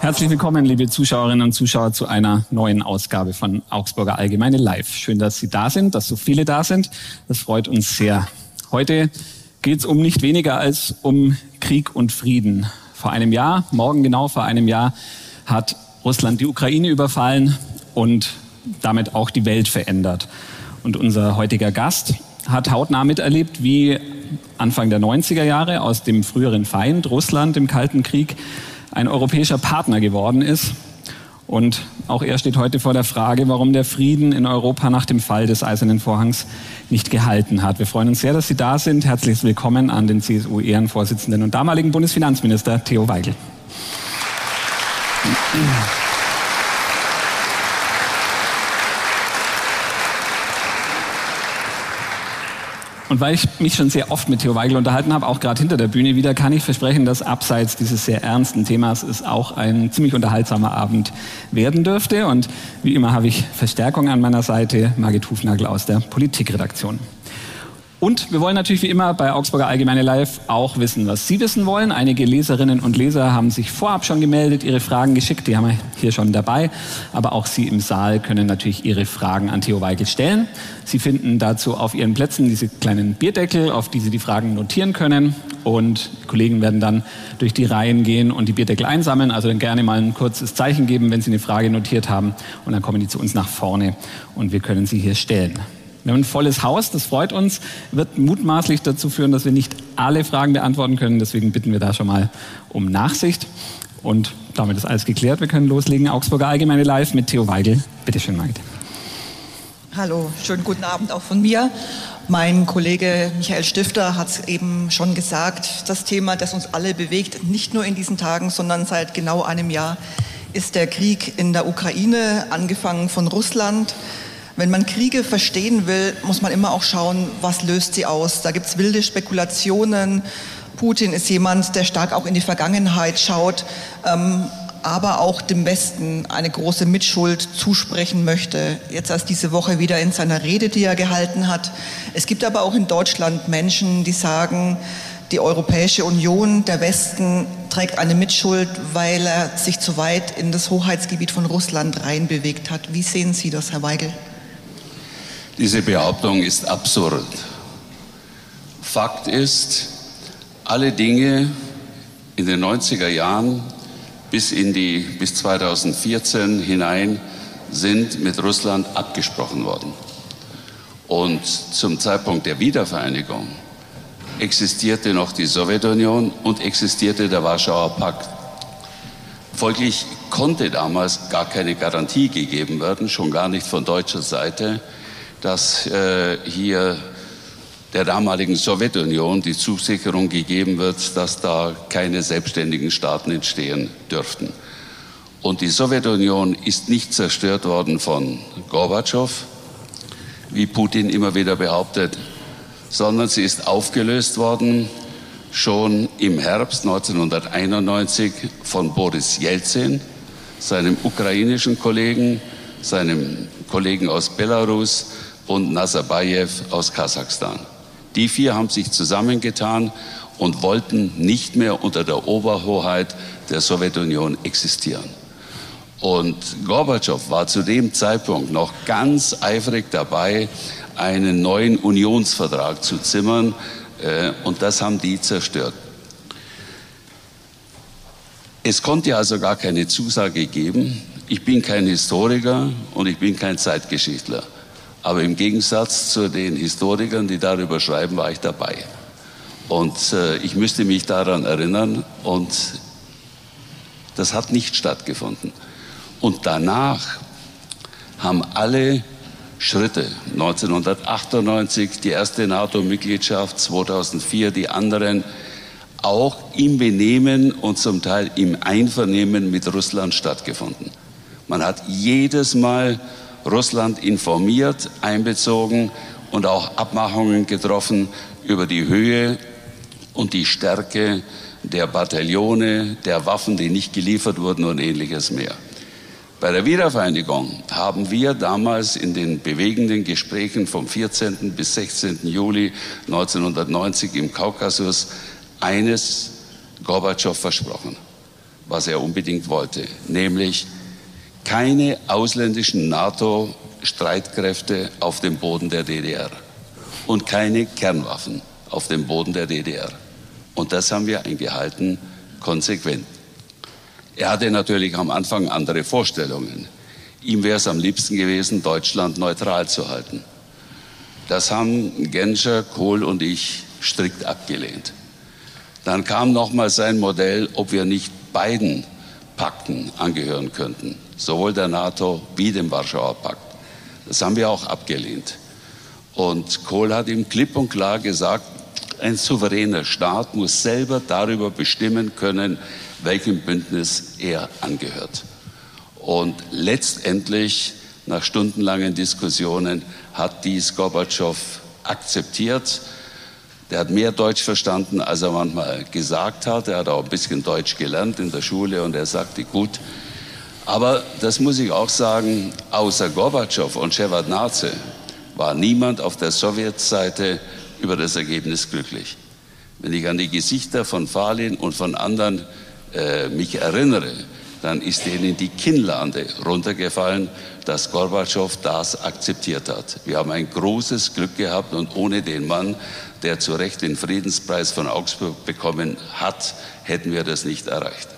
Herzlich willkommen, liebe Zuschauerinnen und Zuschauer, zu einer neuen Ausgabe von Augsburger Allgemeine Live. Schön, dass Sie da sind, dass so viele da sind. Das freut uns sehr. Heute geht es um nicht weniger als um Krieg und Frieden. Vor einem Jahr, morgen genau vor einem Jahr, hat Russland die Ukraine überfallen und damit auch die Welt verändert. Und unser heutiger Gast hat hautnah miterlebt, wie Anfang der 90er Jahre aus dem früheren Feind Russland im Kalten Krieg ein europäischer Partner geworden ist. Und auch er steht heute vor der Frage, warum der Frieden in Europa nach dem Fall des Eisernen Vorhangs nicht gehalten hat. Wir freuen uns sehr, dass Sie da sind. Herzlich willkommen an den CSU-Ehrenvorsitzenden und damaligen Bundesfinanzminister Theo Weigel. Applaus Und weil ich mich schon sehr oft mit Theo Weigel unterhalten habe, auch gerade hinter der Bühne wieder, kann ich versprechen, dass abseits dieses sehr ernsten Themas es auch ein ziemlich unterhaltsamer Abend werden dürfte. Und wie immer habe ich Verstärkung an meiner Seite, Margit Hufnagel aus der Politikredaktion. Und wir wollen natürlich wie immer bei Augsburger Allgemeine Live auch wissen, was Sie wissen wollen. Einige Leserinnen und Leser haben sich vorab schon gemeldet, ihre Fragen geschickt, die haben wir hier schon dabei. Aber auch Sie im Saal können natürlich Ihre Fragen an Theo Weigel stellen. Sie finden dazu auf Ihren Plätzen diese kleinen Bierdeckel, auf die Sie die Fragen notieren können. Und Kollegen werden dann durch die Reihen gehen und die Bierdeckel einsammeln. Also dann gerne mal ein kurzes Zeichen geben, wenn Sie eine Frage notiert haben. Und dann kommen die zu uns nach vorne und wir können sie hier stellen. Wir haben ein volles Haus, das freut uns, wird mutmaßlich dazu führen, dass wir nicht alle Fragen beantworten können. Deswegen bitten wir da schon mal um Nachsicht. Und damit ist alles geklärt. Wir können loslegen. Augsburger Allgemeine Live mit Theo Weigel. Bitte schön, Margit. Hallo, schönen guten Abend auch von mir. Mein Kollege Michael Stifter hat es eben schon gesagt, das Thema, das uns alle bewegt, nicht nur in diesen Tagen, sondern seit genau einem Jahr, ist der Krieg in der Ukraine, angefangen von Russland, wenn man Kriege verstehen will, muss man immer auch schauen, was löst sie aus. Da gibt es wilde Spekulationen. Putin ist jemand, der stark auch in die Vergangenheit schaut, ähm, aber auch dem Westen eine große Mitschuld zusprechen möchte. Jetzt erst diese Woche wieder in seiner Rede, die er gehalten hat. Es gibt aber auch in Deutschland Menschen, die sagen, die Europäische Union, der Westen trägt eine Mitschuld, weil er sich zu weit in das Hoheitsgebiet von Russland reinbewegt hat. Wie sehen Sie das, Herr Weigel? Diese Behauptung ist absurd. Fakt ist, alle Dinge in den 90er Jahren bis, in die, bis 2014 hinein sind mit Russland abgesprochen worden. Und zum Zeitpunkt der Wiedervereinigung existierte noch die Sowjetunion und existierte der Warschauer Pakt. Folglich konnte damals gar keine Garantie gegeben werden, schon gar nicht von deutscher Seite, dass äh, hier der damaligen Sowjetunion die Zusicherung gegeben wird, dass da keine selbstständigen Staaten entstehen dürften. Und die Sowjetunion ist nicht zerstört worden von Gorbatschow, wie Putin immer wieder behauptet, sondern sie ist aufgelöst worden schon im Herbst 1991 von Boris Jelzin, seinem ukrainischen Kollegen, seinem Kollegen aus Belarus, und Nazarbayev aus Kasachstan. Die vier haben sich zusammengetan und wollten nicht mehr unter der Oberhoheit der Sowjetunion existieren. Und Gorbatschow war zu dem Zeitpunkt noch ganz eifrig dabei, einen neuen Unionsvertrag zu zimmern. Äh, und das haben die zerstört. Es konnte also gar keine Zusage geben. Ich bin kein Historiker und ich bin kein Zeitgeschichtler. Aber im Gegensatz zu den Historikern, die darüber schreiben, war ich dabei. Und äh, ich müsste mich daran erinnern und das hat nicht stattgefunden. Und danach haben alle Schritte, 1998 die erste NATO-Mitgliedschaft, 2004 die anderen, auch im Benehmen und zum Teil im Einvernehmen mit Russland stattgefunden. Man hat jedes Mal Russland informiert, einbezogen und auch Abmachungen getroffen über die Höhe und die Stärke der Bataillone, der Waffen, die nicht geliefert wurden und ähnliches mehr. Bei der Wiedervereinigung haben wir damals in den bewegenden Gesprächen vom 14. bis 16. Juli 1990 im Kaukasus eines Gorbatschow versprochen, was er unbedingt wollte, nämlich keine ausländischen NATO-Streitkräfte auf dem Boden der DDR und keine Kernwaffen auf dem Boden der DDR. Und das haben wir eingehalten, konsequent. Er hatte natürlich am Anfang andere Vorstellungen. Ihm wäre es am liebsten gewesen, Deutschland neutral zu halten. Das haben Genscher, Kohl und ich strikt abgelehnt. Dann kam nochmal sein Modell, ob wir nicht beiden Pakten angehören könnten, sowohl der NATO wie dem Warschauer Pakt. Das haben wir auch abgelehnt. Und Kohl hat ihm klipp und klar gesagt, ein souveräner Staat muss selber darüber bestimmen können, welchem Bündnis er angehört. Und letztendlich, nach stundenlangen Diskussionen, hat dies Gorbatschow akzeptiert. Der hat mehr Deutsch verstanden, als er manchmal gesagt hat. Er hat auch ein bisschen Deutsch gelernt in der Schule und er sagte, gut. Aber das muss ich auch sagen, außer Gorbatschow und Shevardnadze war niemand auf der Sowjetseite über das Ergebnis glücklich. Wenn ich an die Gesichter von Falin und von anderen äh, mich erinnere, dann ist denen die Kinnlade runtergefallen, dass Gorbatschow das akzeptiert hat. Wir haben ein großes Glück gehabt und ohne den Mann, der zu Recht den Friedenspreis von Augsburg bekommen hat, hätten wir das nicht erreicht.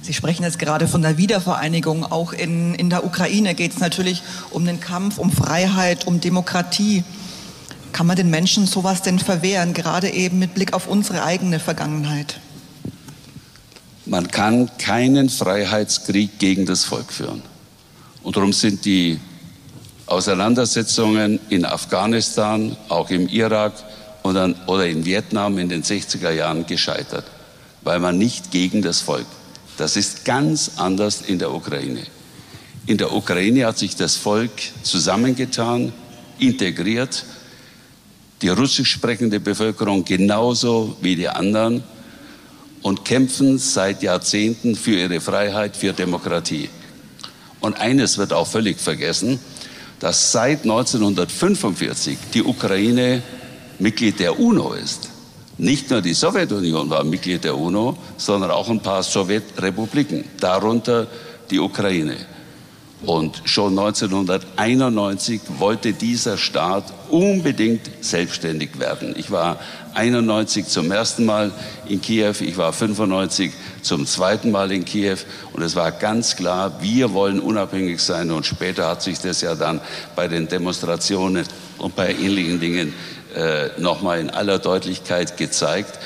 Sie sprechen jetzt gerade von der Wiedervereinigung. Auch in, in der Ukraine geht es natürlich um den Kampf, um Freiheit, um Demokratie. Kann man den Menschen sowas denn verwehren, gerade eben mit Blick auf unsere eigene Vergangenheit? Man kann keinen Freiheitskrieg gegen das Volk führen. Und darum sind die Auseinandersetzungen in Afghanistan, auch im Irak oder in Vietnam in den 60er Jahren gescheitert, weil man nicht gegen das Volk. Das ist ganz anders in der Ukraine. In der Ukraine hat sich das Volk zusammengetan, integriert, die russisch sprechende Bevölkerung genauso wie die anderen und kämpfen seit Jahrzehnten für ihre Freiheit, für Demokratie. Und eines wird auch völlig vergessen, dass seit 1945 die Ukraine Mitglied der UNO ist. Nicht nur die Sowjetunion war Mitglied der UNO, sondern auch ein paar Sowjetrepubliken, darunter die Ukraine. Und schon 1991 wollte dieser Staat unbedingt selbstständig werden. Ich war 91 zum ersten Mal in Kiew, ich war 95 zum zweiten Mal in Kiew und es war ganz klar, wir wollen unabhängig sein und später hat sich das ja dann bei den Demonstrationen und bei ähnlichen Dingen äh, nochmal in aller Deutlichkeit gezeigt.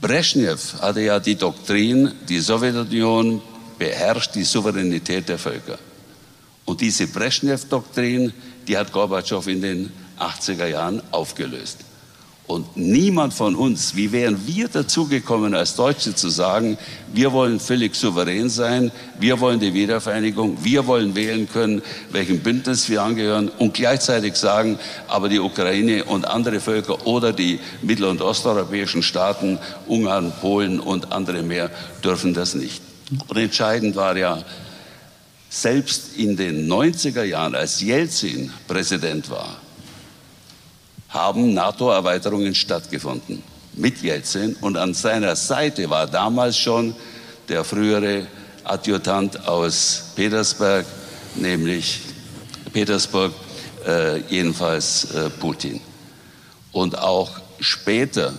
Brezhnev hatte ja die Doktrin, die Sowjetunion beherrscht die Souveränität der Völker. Und diese Brezhnev-Doktrin, die hat Gorbatschow in den 80er Jahren aufgelöst. Und niemand von uns, wie wären wir dazugekommen, als Deutsche zu sagen, wir wollen völlig souverän sein, wir wollen die Wiedervereinigung, wir wollen wählen können, welchem Bündnis wir angehören und gleichzeitig sagen, aber die Ukraine und andere Völker oder die mittel- und osteuropäischen Staaten, Ungarn, Polen und andere mehr, dürfen das nicht. Und entscheidend war ja, selbst in den 90er Jahren, als Jelzin Präsident war, haben NATO-Erweiterungen stattgefunden mit Jelzin. Und an seiner Seite war damals schon der frühere Adjutant aus Petersburg, nämlich Petersburg, äh, jedenfalls äh, Putin. Und auch später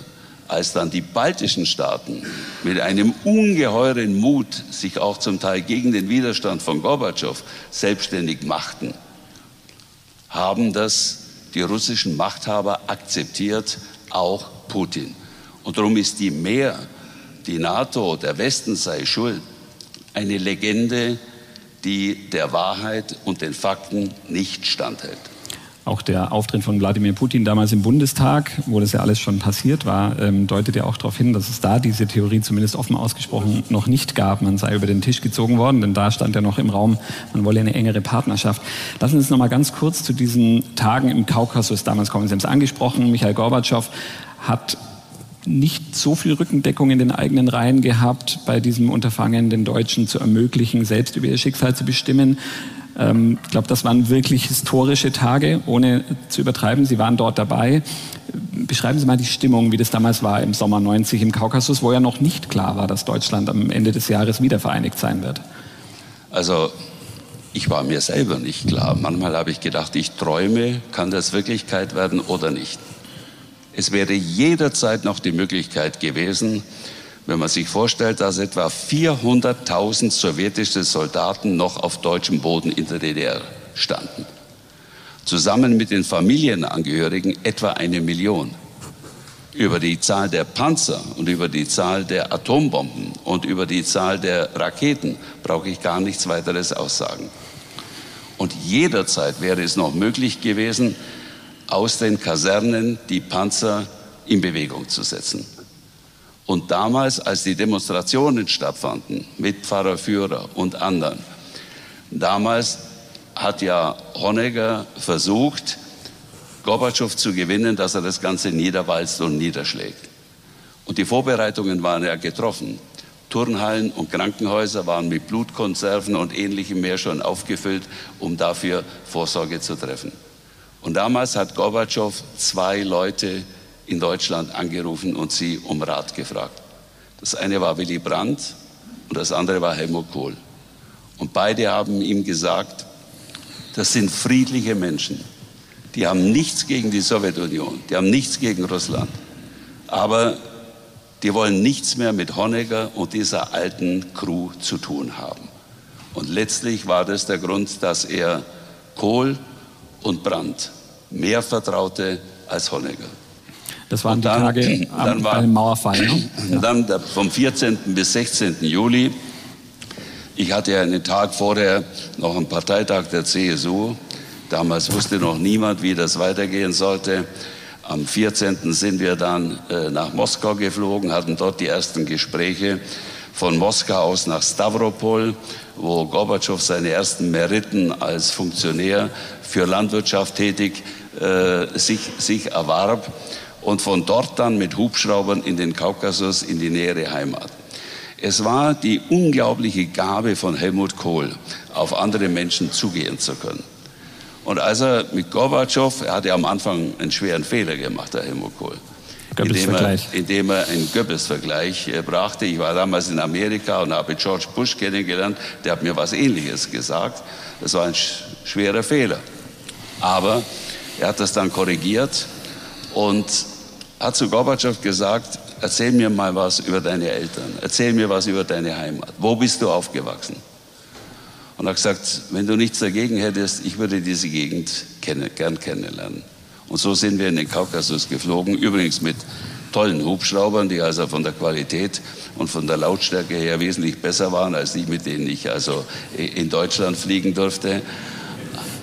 als dann die baltischen Staaten mit einem ungeheuren Mut sich auch zum Teil gegen den Widerstand von Gorbatschow selbstständig machten, haben das die russischen Machthaber akzeptiert, auch Putin. Und darum ist die Mehr, die NATO, der Westen sei schuld, eine Legende, die der Wahrheit und den Fakten nicht standhält. Auch der Auftritt von Wladimir Putin damals im Bundestag, wo das ja alles schon passiert war, ähm, deutet ja auch darauf hin, dass es da diese Theorie zumindest offen ausgesprochen noch nicht gab. Man sei über den Tisch gezogen worden, denn da stand ja noch im Raum, man wolle eine engere Partnerschaft. Lassen Sie uns noch mal ganz kurz zu diesen Tagen im Kaukasus damals kommen. Sie haben es angesprochen, Michael Gorbatschow hat nicht so viel Rückendeckung in den eigenen Reihen gehabt, bei diesem Unterfangen den Deutschen zu ermöglichen, selbst über ihr Schicksal zu bestimmen. Ähm, ich glaube, das waren wirklich historische Tage, ohne zu übertreiben. Sie waren dort dabei. Beschreiben Sie mal die Stimmung, wie das damals war im Sommer 90 im Kaukasus, wo ja noch nicht klar war, dass Deutschland am Ende des Jahres wieder vereinigt sein wird. Also ich war mir selber nicht klar. Manchmal habe ich gedacht, ich träume, kann das Wirklichkeit werden oder nicht. Es wäre jederzeit noch die Möglichkeit gewesen, wenn man sich vorstellt, dass etwa 400.000 sowjetische Soldaten noch auf deutschem Boden in der DDR standen. Zusammen mit den Familienangehörigen etwa eine Million. Über die Zahl der Panzer und über die Zahl der Atombomben und über die Zahl der Raketen brauche ich gar nichts weiteres aussagen. Und jederzeit wäre es noch möglich gewesen, aus den Kasernen die Panzer in Bewegung zu setzen. Und damals, als die Demonstrationen stattfanden mit Pfarrer Führer und anderen, damals hat ja Honegger versucht, Gorbatschow zu gewinnen, dass er das Ganze niederwalzt und niederschlägt. Und die Vorbereitungen waren ja getroffen. Turnhallen und Krankenhäuser waren mit Blutkonserven und ähnlichem mehr schon aufgefüllt, um dafür Vorsorge zu treffen. Und damals hat Gorbatschow zwei Leute in Deutschland angerufen und sie um Rat gefragt. Das eine war Willy Brandt und das andere war Helmut Kohl. Und beide haben ihm gesagt, das sind friedliche Menschen. Die haben nichts gegen die Sowjetunion, die haben nichts gegen Russland. Aber die wollen nichts mehr mit Honecker und dieser alten Crew zu tun haben. Und letztlich war das der Grund, dass er Kohl und Brandt mehr vertraute als Honecker. Das waren dann, die Tage am, war, beim Mauerfall. Ne? Ja. Dann vom 14. bis 16. Juli. Ich hatte ja einen Tag vorher noch einen Parteitag der CSU. Damals wusste noch niemand, wie das weitergehen sollte. Am 14. sind wir dann äh, nach Moskau geflogen, hatten dort die ersten Gespräche. Von Moskau aus nach Stavropol, wo Gorbatschow seine ersten Meriten als Funktionär für Landwirtschaft tätig äh, sich, sich erwarb und von dort dann mit Hubschraubern in den Kaukasus in die nähere Heimat. Es war die unglaubliche Gabe von Helmut Kohl, auf andere Menschen zugehen zu können. Und als er mit Gorbatschow, er hatte am Anfang einen schweren Fehler gemacht, der Helmut Kohl, indem er, indem er einen Goebbels-Vergleich äh, brachte. Ich war damals in Amerika und habe George Bush kennengelernt, der hat mir was Ähnliches gesagt. Das war ein schwerer Fehler. Aber er hat das dann korrigiert und hat zu Gorbatschow gesagt, erzähl mir mal was über deine Eltern, erzähl mir was über deine Heimat. Wo bist du aufgewachsen? Und er hat gesagt, wenn du nichts dagegen hättest, ich würde diese Gegend kenne, gern kennenlernen. Und so sind wir in den Kaukasus geflogen, übrigens mit tollen Hubschraubern, die also von der Qualität und von der Lautstärke her wesentlich besser waren als die, mit denen ich also in Deutschland fliegen durfte.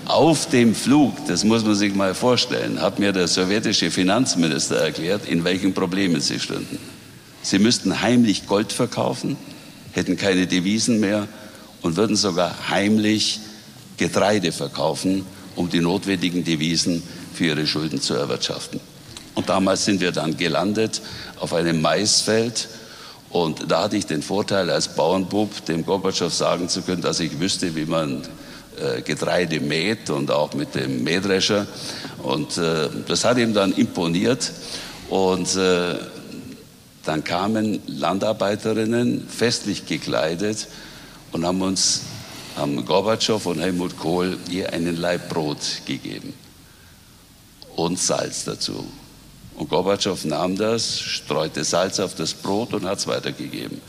Auf dem Flug, das muss man sich mal vorstellen, hat mir der sowjetische Finanzminister erklärt, in welchen Problemen sie stünden. Sie müssten heimlich Gold verkaufen, hätten keine Devisen mehr und würden sogar heimlich Getreide verkaufen, um die notwendigen Devisen für ihre Schulden zu erwirtschaften. Und damals sind wir dann gelandet auf einem Maisfeld. Und da hatte ich den Vorteil, als Bauernbub dem Gorbatschow sagen zu können, dass ich wüsste, wie man äh, Getreide mäht und auch mit dem Mähdrescher. Und äh, das hat ihm dann imponiert. Und äh, dann kamen Landarbeiterinnen festlich gekleidet und haben uns, haben Gorbatschow und Helmut Kohl je einen Laib Brot gegeben und Salz dazu. Und Gorbatschow nahm das, streute Salz auf das Brot und hat es weitergegeben.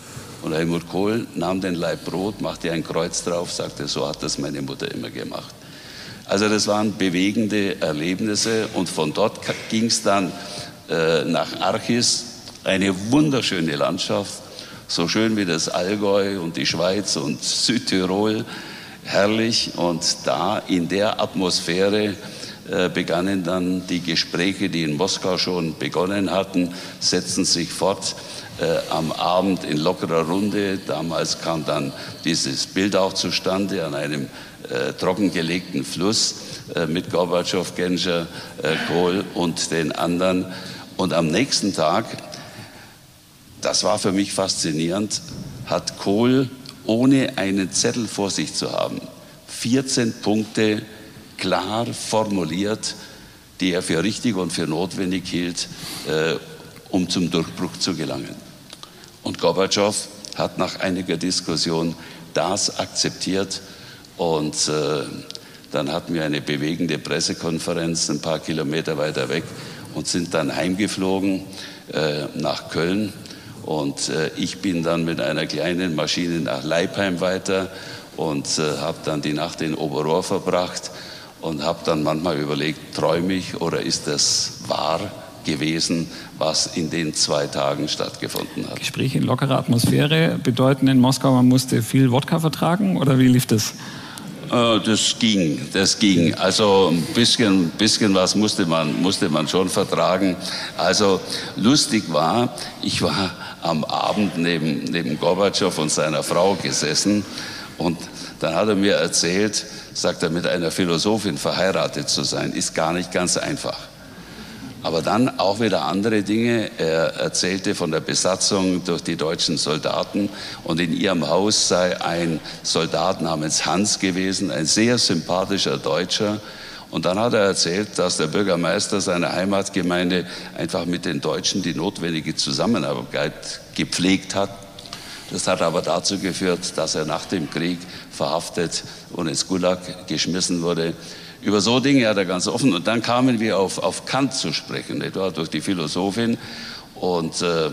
Und Helmut Kohl nahm den Leib Brot, machte ein Kreuz drauf, sagte, so hat das meine Mutter immer gemacht. Also das waren bewegende Erlebnisse und von dort ging es dann äh, nach Archis, eine wunderschöne Landschaft, so schön wie das Allgäu und die Schweiz und Südtirol, herrlich. Und da in der Atmosphäre äh, begannen dann die Gespräche, die in Moskau schon begonnen hatten, setzten sich fort äh, am Abend in lockerer Runde. Damals kam dann dieses Bild auch zustande an einem äh, trockengelegten Fluss äh, mit Gorbatschow, Genscher, äh, Kohl und den anderen. Und am nächsten Tag das war für mich faszinierend, hat Kohl ohne einen Zettel vor sich zu haben, 14 Punkte klar formuliert, die er für richtig und für notwendig hielt, äh, um zum Durchbruch zu gelangen. Und Gorbatschow hat nach einiger Diskussion das akzeptiert und äh, dann hatten wir eine bewegende Pressekonferenz ein paar Kilometer weiter weg und sind dann heimgeflogen äh, nach Köln. Und äh, ich bin dann mit einer kleinen Maschine nach Leipheim weiter und äh, habe dann die Nacht in Oberrohr verbracht und habe dann manchmal überlegt, träume ich oder ist das wahr gewesen, was in den zwei Tagen stattgefunden hat. Gespräche in lockerer Atmosphäre bedeuten in Moskau, man musste viel Wodka vertragen oder wie lief das? Äh, das ging, das ging. Also ein bisschen, bisschen was musste man, musste man schon vertragen. Also lustig war, ich war am Abend neben, neben Gorbatschow und seiner Frau gesessen und dann hat er mir erzählt, sagt er, mit einer Philosophin verheiratet zu sein, ist gar nicht ganz einfach. Aber dann auch wieder andere Dinge. Er erzählte von der Besatzung durch die deutschen Soldaten und in ihrem Haus sei ein Soldat namens Hans gewesen, ein sehr sympathischer Deutscher. Und dann hat er erzählt, dass der Bürgermeister seiner Heimatgemeinde einfach mit den Deutschen die notwendige Zusammenarbeit gepflegt hat. Das hat aber dazu geführt, dass er nach dem Krieg verhaftet und ins Gulag geschmissen wurde. Über so Dinge hat er ganz offen. Und dann kamen wir auf, auf Kant zu sprechen, etwa durch die Philosophin. Und äh,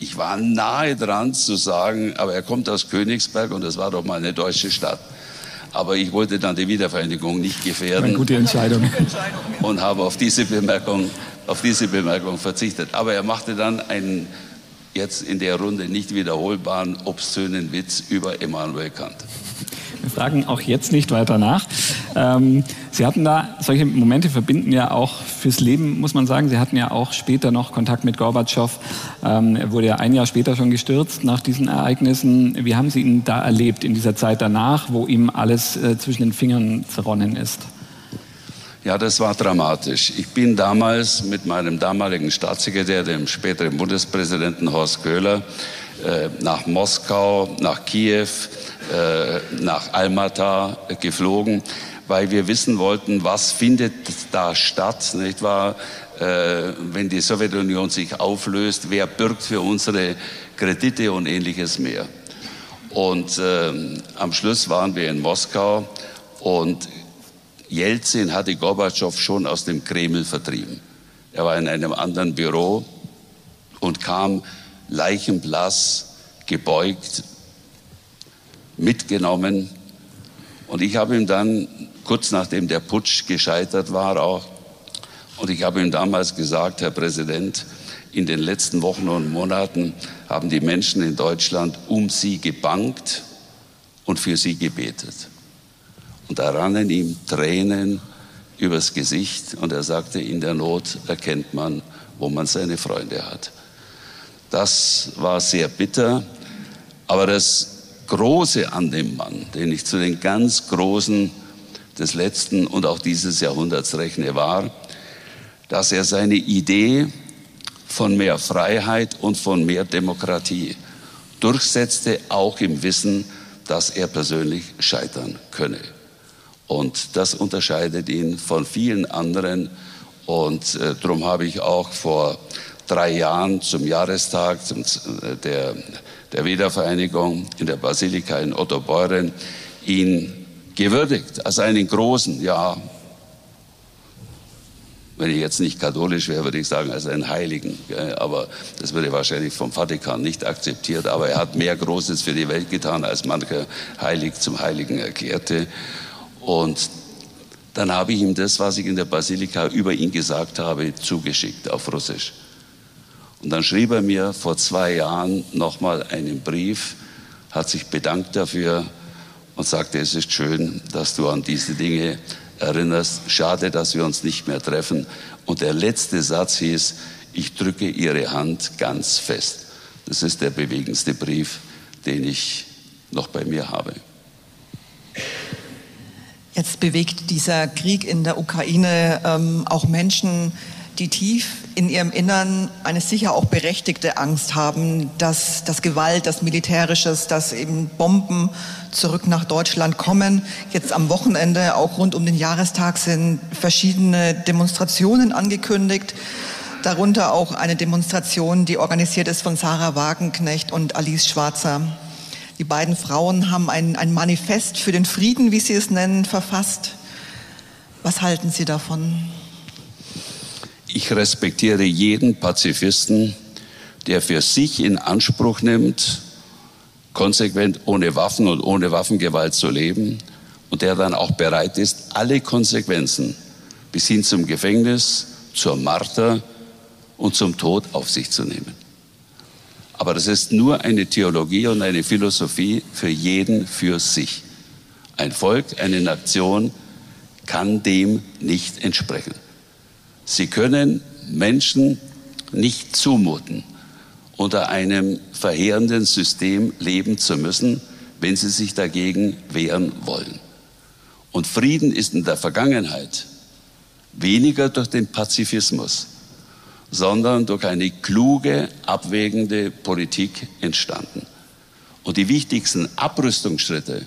ich war nahe dran zu sagen, aber er kommt aus Königsberg und das war doch mal eine deutsche Stadt. Aber ich wollte dann die Wiedervereinigung nicht gefährden. Eine gute Entscheidung. Und habe auf diese Bemerkung, auf diese Bemerkung verzichtet. Aber er machte dann einen jetzt in der Runde nicht wiederholbaren, obszönen Witz über Immanuel Kant. Fragen auch jetzt nicht weiter nach. Ähm, Sie hatten da, solche Momente verbinden ja auch fürs Leben, muss man sagen. Sie hatten ja auch später noch Kontakt mit Gorbatschow. Ähm, er wurde ja ein Jahr später schon gestürzt nach diesen Ereignissen. Wie haben Sie ihn da erlebt in dieser Zeit danach, wo ihm alles äh, zwischen den Fingern zerronnen ist? Ja, das war dramatisch. Ich bin damals mit meinem damaligen Staatssekretär, dem späteren Bundespräsidenten Horst Köhler, nach Moskau, nach Kiew, äh, nach Almaty geflogen, weil wir wissen wollten, was findet da statt, nicht wahr? Äh, wenn die Sowjetunion sich auflöst, wer bürgt für unsere Kredite und ähnliches mehr. Und äh, am Schluss waren wir in Moskau und Jelzin hatte Gorbatschow schon aus dem Kreml vertrieben. Er war in einem anderen Büro und kam leichenblass, gebeugt, mitgenommen. Und ich habe ihm dann, kurz nachdem der Putsch gescheitert war auch, und ich habe ihm damals gesagt, Herr Präsident, in den letzten Wochen und Monaten haben die Menschen in Deutschland um Sie gebankt und für Sie gebetet. Und da rannen ihm Tränen übers Gesicht und er sagte, in der Not erkennt man, wo man seine Freunde hat. Das war sehr bitter, aber das Große an dem Mann, den ich zu den ganz Großen des letzten und auch dieses Jahrhunderts rechne, war, dass er seine Idee von mehr Freiheit und von mehr Demokratie durchsetzte, auch im Wissen, dass er persönlich scheitern könne. Und das unterscheidet ihn von vielen anderen. Und äh, darum habe ich auch vor drei Jahren zum Jahrestag zum, äh, der, der Wiedervereinigung in der Basilika in Ottobeuren ihn gewürdigt als einen großen, ja, wenn ich jetzt nicht katholisch wäre, würde ich sagen, als einen Heiligen. Aber das würde wahrscheinlich vom Vatikan nicht akzeptiert. Aber er hat mehr Großes für die Welt getan, als mancher Heilig zum Heiligen erklärte. Und dann habe ich ihm das, was ich in der Basilika über ihn gesagt habe, zugeschickt auf Russisch. Und dann schrieb er mir vor zwei Jahren nochmal einen Brief, hat sich bedankt dafür und sagte, es ist schön, dass du an diese Dinge erinnerst. Schade, dass wir uns nicht mehr treffen. Und der letzte Satz hieß, ich drücke Ihre Hand ganz fest. Das ist der bewegendste Brief, den ich noch bei mir habe. Jetzt bewegt dieser Krieg in der Ukraine ähm, auch Menschen, die tief in ihrem Innern eine sicher auch berechtigte Angst haben, dass das Gewalt, das Militärisches, dass eben Bomben zurück nach Deutschland kommen. Jetzt am Wochenende, auch rund um den Jahrestag, sind verschiedene Demonstrationen angekündigt. Darunter auch eine Demonstration, die organisiert ist von Sarah Wagenknecht und Alice Schwarzer. Die beiden Frauen haben ein, ein Manifest für den Frieden, wie sie es nennen, verfasst. Was halten Sie davon? Ich respektiere jeden Pazifisten, der für sich in Anspruch nimmt, konsequent ohne Waffen und ohne Waffengewalt zu leben und der dann auch bereit ist, alle Konsequenzen bis hin zum Gefängnis, zur Marter und zum Tod auf sich zu nehmen. Aber das ist nur eine Theologie und eine Philosophie für jeden für sich. Ein Volk, eine Nation kann dem nicht entsprechen. Sie können Menschen nicht zumuten, unter einem verheerenden System leben zu müssen, wenn sie sich dagegen wehren wollen. Und Frieden ist in der Vergangenheit weniger durch den Pazifismus, sondern durch eine kluge, abwägende Politik entstanden. Und die wichtigsten Abrüstungsschritte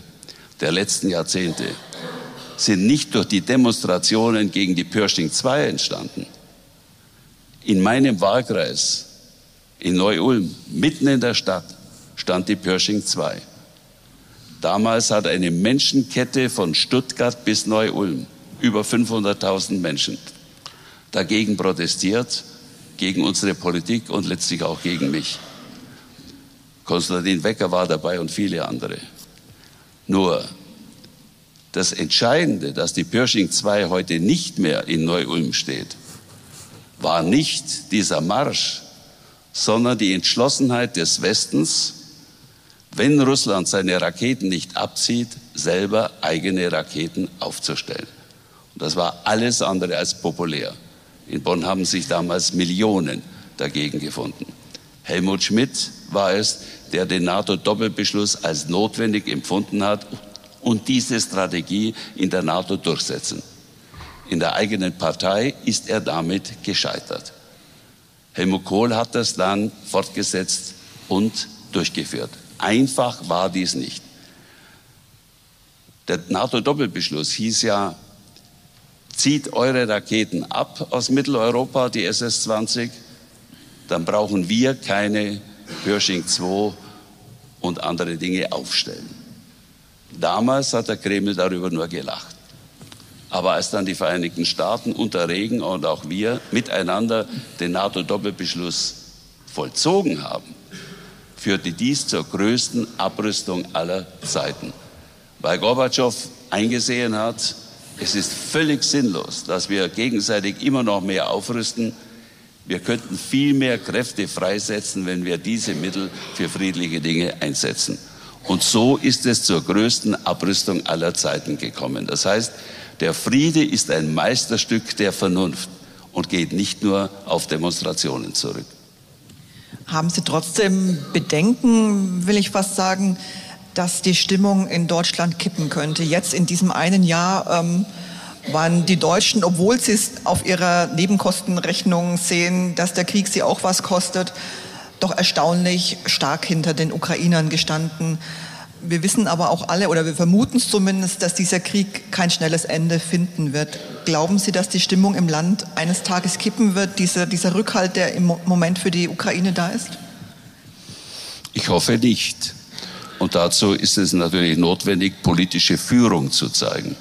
der letzten Jahrzehnte sind nicht durch die Demonstrationen gegen die Pershing II entstanden. In meinem Wahlkreis in Neu-Ulm, mitten in der Stadt, stand die Pershing II. Damals hat eine Menschenkette von Stuttgart bis Neu-Ulm, über 500.000 Menschen, dagegen protestiert gegen unsere Politik und letztlich auch gegen mich. Konstantin Wecker war dabei und viele andere. Nur das Entscheidende, dass die Pershing 2 heute nicht mehr in Neu-Ulm steht, war nicht dieser Marsch, sondern die Entschlossenheit des Westens, wenn Russland seine Raketen nicht abzieht, selber eigene Raketen aufzustellen. Und das war alles andere als populär. In Bonn haben sich damals Millionen dagegen gefunden. Helmut Schmidt war es, der den NATO-Doppelbeschluss als notwendig empfunden hat und diese Strategie in der NATO durchsetzen. In der eigenen Partei ist er damit gescheitert. Helmut Kohl hat das dann fortgesetzt und durchgeführt. Einfach war dies nicht. Der NATO-Doppelbeschluss hieß ja, zieht eure Raketen ab aus Mitteleuropa, die SS-20, dann brauchen wir keine Pershing 2 und andere Dinge aufstellen. Damals hat der Kreml darüber nur gelacht. Aber als dann die Vereinigten Staaten unter Regen und auch wir miteinander den NATO-Doppelbeschluss vollzogen haben, führte dies zur größten Abrüstung aller Zeiten. Weil Gorbatschow eingesehen hat, es ist völlig sinnlos, dass wir gegenseitig immer noch mehr aufrüsten. Wir könnten viel mehr Kräfte freisetzen, wenn wir diese Mittel für friedliche Dinge einsetzen. Und so ist es zur größten Abrüstung aller Zeiten gekommen. Das heißt, der Friede ist ein Meisterstück der Vernunft und geht nicht nur auf Demonstrationen zurück. Haben Sie trotzdem Bedenken, will ich fast sagen, dass die Stimmung in Deutschland kippen könnte? Jetzt in diesem einen Jahr ähm, waren die Deutschen, obwohl sie es auf ihrer Nebenkostenrechnung sehen, dass der Krieg sie auch was kostet, doch erstaunlich stark hinter den Ukrainern gestanden. Wir wissen aber auch alle, oder wir vermuten es zumindest, dass dieser Krieg kein schnelles Ende finden wird. Glauben Sie, dass die Stimmung im Land eines Tages kippen wird, dieser, dieser Rückhalt, der im Moment für die Ukraine da ist? Ich hoffe nicht. Und dazu ist es natürlich notwendig, politische Führung zu zeigen.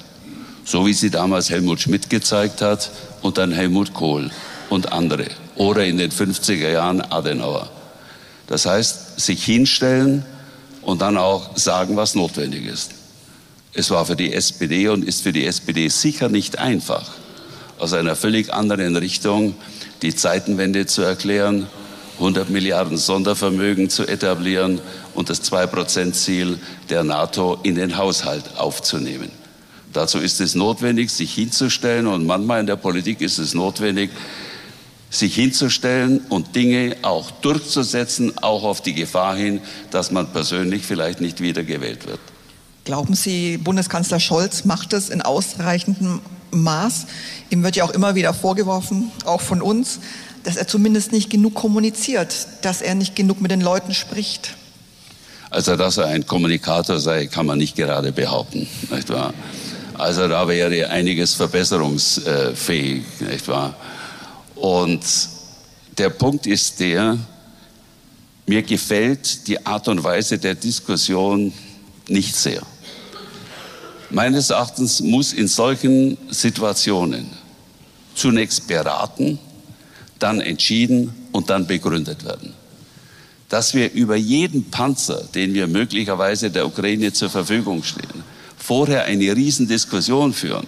So wie sie damals Helmut Schmidt gezeigt hat und dann Helmut Kohl und andere. Oder in den 50er Jahren Adenauer. Das heißt, sich hinstellen und dann auch sagen, was notwendig ist. Es war für die SPD und ist für die SPD sicher nicht einfach, aus einer völlig anderen Richtung die Zeitenwende zu erklären, 100 Milliarden Sondervermögen zu etablieren und das 2-Prozent-Ziel der NATO in den Haushalt aufzunehmen. Dazu ist es notwendig, sich hinzustellen und manchmal in der Politik ist es notwendig, sich hinzustellen und Dinge auch durchzusetzen, auch auf die Gefahr hin, dass man persönlich vielleicht nicht wiedergewählt wird. Glauben Sie, Bundeskanzler Scholz macht es in ausreichendem Maß. Ihm wird ja auch immer wieder vorgeworfen, auch von uns, dass er zumindest nicht genug kommuniziert, dass er nicht genug mit den Leuten spricht. Also, dass er ein Kommunikator sei, kann man nicht gerade behaupten, nicht wahr? Also, da wäre einiges verbesserungsfähig, nicht wahr? Und der Punkt ist der, mir gefällt die Art und Weise der Diskussion nicht sehr. Meines Erachtens muss in solchen Situationen zunächst beraten, dann entschieden und dann begründet werden. Dass wir über jeden Panzer, den wir möglicherweise der Ukraine zur Verfügung stehen, vorher eine Riesendiskussion führen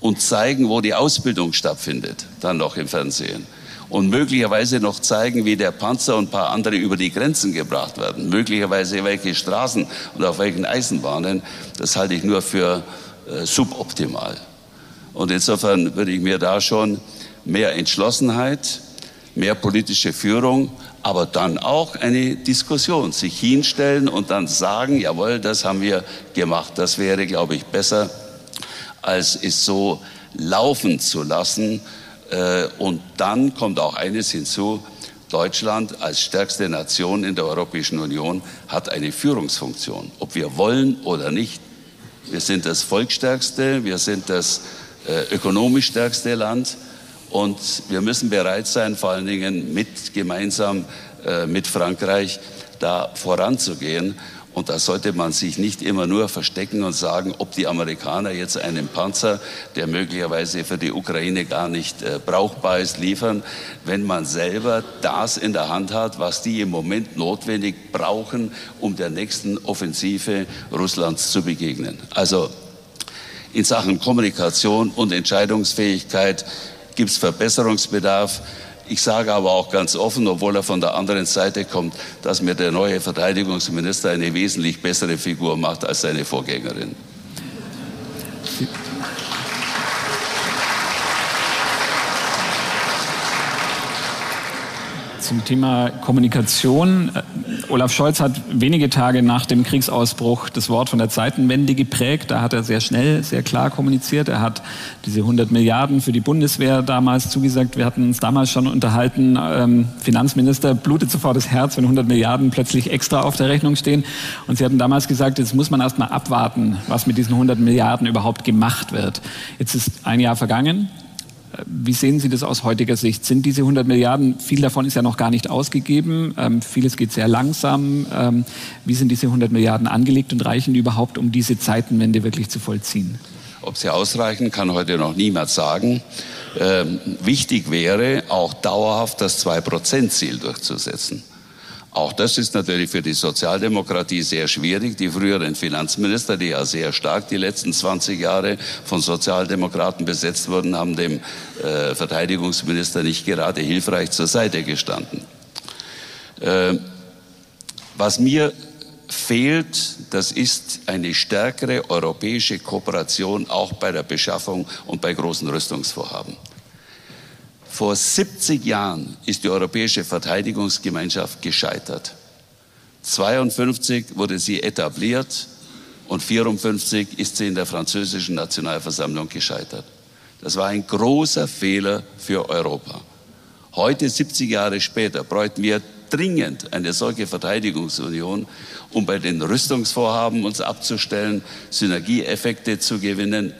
und zeigen, wo die Ausbildung stattfindet, dann noch im Fernsehen und möglicherweise noch zeigen, wie der Panzer und ein paar andere über die Grenzen gebracht werden, möglicherweise welche Straßen und auf welchen Eisenbahnen, das halte ich nur für äh, suboptimal. Und insofern würde ich mir da schon mehr Entschlossenheit, mehr politische Führung, aber dann auch eine Diskussion, sich hinstellen und dann sagen, jawohl, das haben wir gemacht. Das wäre, glaube ich, besser, als es so laufen zu lassen, äh, und dann kommt auch eines hinzu, Deutschland als stärkste Nation in der Europäischen Union hat eine Führungsfunktion, ob wir wollen oder nicht. Wir sind das volksstärkste, wir sind das äh, ökonomisch stärkste Land und wir müssen bereit sein, vor allen Dingen mit gemeinsam äh, mit Frankreich da voranzugehen. Und da sollte man sich nicht immer nur verstecken und sagen, ob die Amerikaner jetzt einen Panzer, der möglicherweise für die Ukraine gar nicht äh, brauchbar ist, liefern, wenn man selber das in der Hand hat, was die im Moment notwendig brauchen, um der nächsten Offensive Russlands zu begegnen. Also in Sachen Kommunikation und Entscheidungsfähigkeit gibt es Verbesserungsbedarf. Ich sage aber auch ganz offen, obwohl er von der anderen Seite kommt, dass mir der neue Verteidigungsminister eine wesentlich bessere Figur macht als seine Vorgängerin. Zum Thema Kommunikation. Äh, Olaf Scholz hat wenige Tage nach dem Kriegsausbruch das Wort von der Zeitenwende geprägt. Da hat er sehr schnell, sehr klar kommuniziert. Er hat diese 100 Milliarden für die Bundeswehr damals zugesagt. Wir hatten uns damals schon unterhalten. Ähm, Finanzminister blutet sofort das Herz, wenn 100 Milliarden plötzlich extra auf der Rechnung stehen. Und Sie hatten damals gesagt, jetzt muss man erst mal abwarten, was mit diesen 100 Milliarden überhaupt gemacht wird. Jetzt ist ein Jahr vergangen. Wie sehen Sie das aus heutiger Sicht? Sind diese 100 Milliarden, viel davon ist ja noch gar nicht ausgegeben, ähm, vieles geht sehr langsam. Ähm, wie sind diese 100 Milliarden angelegt und reichen die überhaupt, um diese Zeitenwende wirklich zu vollziehen? Ob sie ausreichen, kann heute noch niemand sagen. Ähm, wichtig wäre auch dauerhaft das Zwei-Prozent-Ziel durchzusetzen. Auch das ist natürlich für die Sozialdemokratie sehr schwierig. Die früheren Finanzminister, die ja sehr stark die letzten 20 Jahre von Sozialdemokraten besetzt wurden, haben dem äh, Verteidigungsminister nicht gerade hilfreich zur Seite gestanden. Äh, was mir fehlt, das ist eine stärkere europäische Kooperation auch bei der Beschaffung und bei großen Rüstungsvorhaben. Vor 70 Jahren ist die europäische Verteidigungsgemeinschaft gescheitert. 52 wurde sie etabliert und 54 ist sie in der französischen Nationalversammlung gescheitert. Das war ein großer Fehler für Europa. Heute, 70 Jahre später, bräuchten wir dringend eine solche Verteidigungsunion, um bei den Rüstungsvorhaben uns abzustellen, Synergieeffekte zu gewinnen,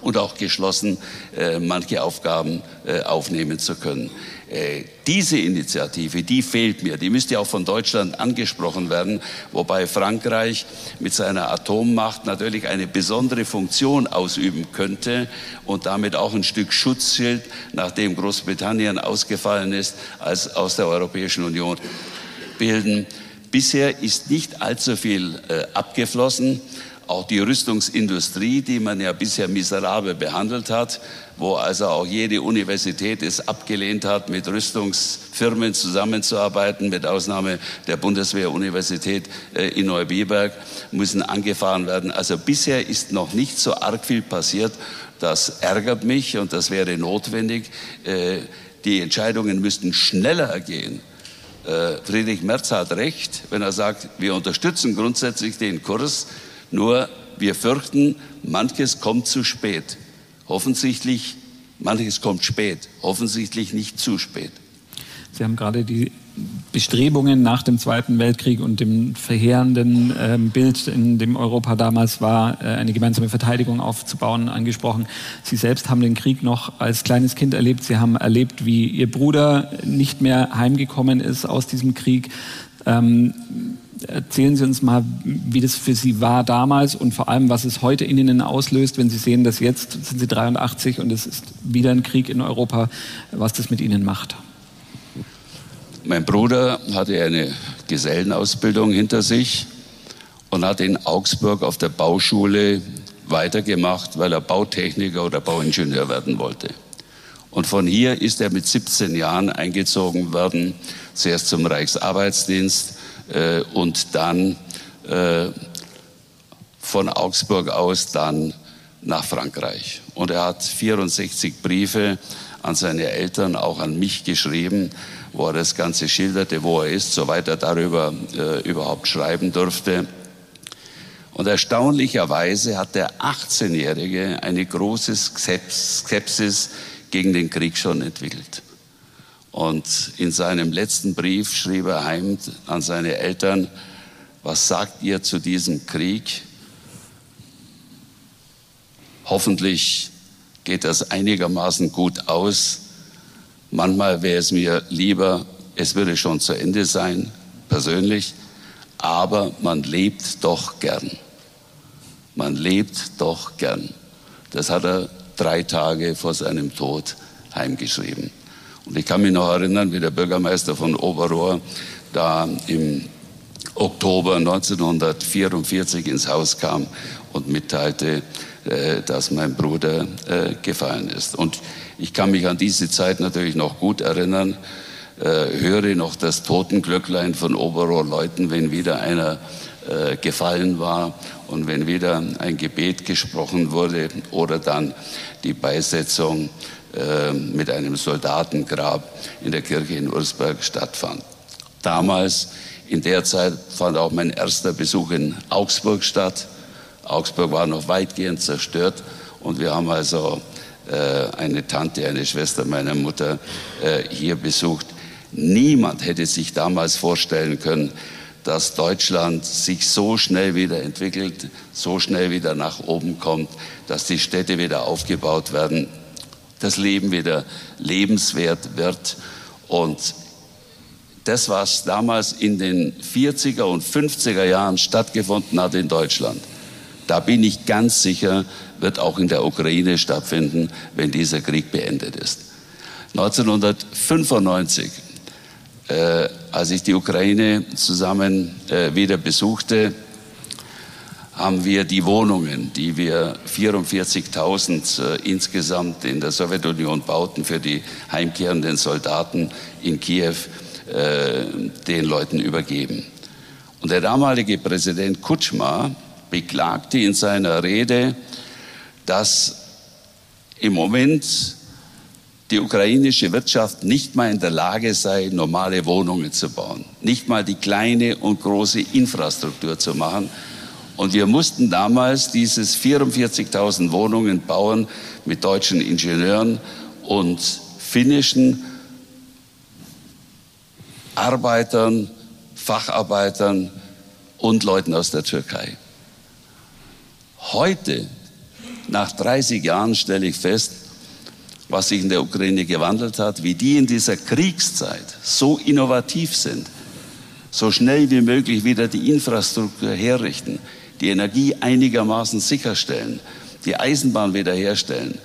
und auch geschlossen äh, manche Aufgaben äh, aufnehmen zu können. Äh, diese Initiative, die fehlt mir. Die müsste auch von Deutschland angesprochen werden, wobei Frankreich mit seiner Atommacht natürlich eine besondere Funktion ausüben könnte und damit auch ein Stück Schutzschild, nachdem Großbritannien ausgefallen ist, als aus der Europäischen Union bilden. Bisher ist nicht allzu viel äh, abgeflossen. Auch die Rüstungsindustrie, die man ja bisher miserabel behandelt hat, wo also auch jede Universität es abgelehnt hat, mit Rüstungsfirmen zusammenzuarbeiten, mit Ausnahme der Bundeswehruniversität äh, in Neubiberg, müssen angefahren werden. Also bisher ist noch nicht so arg viel passiert. Das ärgert mich und das wäre notwendig. Äh, die Entscheidungen müssten schneller gehen. Äh, Friedrich Merz hat recht, wenn er sagt, wir unterstützen grundsätzlich den Kurs, nur wir fürchten, manches kommt zu spät. Offensichtlich, manches kommt spät, offensichtlich nicht zu spät. Sie haben gerade die Bestrebungen nach dem Zweiten Weltkrieg und dem verheerenden äh, Bild, in dem Europa damals war, äh, eine gemeinsame Verteidigung aufzubauen, angesprochen. Sie selbst haben den Krieg noch als kleines Kind erlebt. Sie haben erlebt, wie Ihr Bruder nicht mehr heimgekommen ist aus diesem Krieg. Ähm, erzählen Sie uns mal, wie das für Sie war damals und vor allem, was es heute in Ihnen auslöst, wenn Sie sehen, dass jetzt sind Sie 83 und es ist wieder ein Krieg in Europa, was das mit Ihnen macht. Mein Bruder hatte eine Gesellenausbildung hinter sich und hat in Augsburg auf der Bauschule weitergemacht, weil er Bautechniker oder Bauingenieur werden wollte. Und von hier ist er mit 17 Jahren eingezogen worden, zuerst zum Reichsarbeitsdienst äh, und dann äh, von Augsburg aus dann nach Frankreich. Und er hat 64 Briefe an seine Eltern, auch an mich geschrieben wo er das Ganze schilderte, wo er ist, soweit er darüber äh, überhaupt schreiben durfte. Und erstaunlicherweise hat der 18-Jährige eine große Skepsis gegen den Krieg schon entwickelt. Und in seinem letzten Brief schrieb er heim an seine Eltern, was sagt ihr zu diesem Krieg? Hoffentlich geht das einigermaßen gut aus. Manchmal wäre es mir lieber, es würde schon zu Ende sein, persönlich, aber man lebt doch gern. Man lebt doch gern. Das hat er drei Tage vor seinem Tod heimgeschrieben. Und ich kann mich noch erinnern, wie der Bürgermeister von Oberrohr da im Oktober 1944 ins Haus kam und mitteilte, äh, dass mein Bruder äh, gefallen ist. Und ich kann mich an diese Zeit natürlich noch gut erinnern, äh, höre noch das Totenglöcklein von Oberrohr läuten, wenn wieder einer gefallen war und wenn wieder ein Gebet gesprochen wurde oder dann die Beisetzung mit einem Soldatengrab in der Kirche in Ursberg stattfand. Damals, in der Zeit, fand auch mein erster Besuch in Augsburg statt. Augsburg war noch weitgehend zerstört und wir haben also äh, eine Tante, eine Schwester meiner Mutter äh, hier besucht. Niemand hätte sich damals vorstellen können, dass Deutschland sich so schnell wieder entwickelt, so schnell wieder nach oben kommt, dass die Städte wieder aufgebaut werden, das Leben wieder lebenswert wird. Und das, was damals in den 40er und 50er Jahren stattgefunden hat in Deutschland, da bin ich ganz sicher, wird auch in der Ukraine stattfinden, wenn dieser Krieg beendet ist. 1995, äh, als ich die Ukraine zusammen äh, wieder besuchte, haben wir die Wohnungen, die wir 44.000 äh, insgesamt in der Sowjetunion bauten für die heimkehrenden Soldaten in Kiew, äh, den Leuten übergeben. Und der damalige Präsident Kutschma beklagte in seiner Rede, dass im Moment die ukrainische Wirtschaft nicht mal in der Lage sei, normale Wohnungen zu bauen, nicht mal die kleine und große Infrastruktur zu machen. Und wir mussten damals dieses 44.000 Wohnungen bauen mit deutschen Ingenieuren und finnischen Arbeitern, Facharbeitern und Leuten aus der Türkei. Heute, nach 30 Jahren, stelle ich fest, was sich in der Ukraine gewandelt hat, wie die in dieser Kriegszeit so innovativ sind, so schnell wie möglich wieder die Infrastruktur herrichten, die Energie einigermaßen sicherstellen, die Eisenbahn wiederherstellen.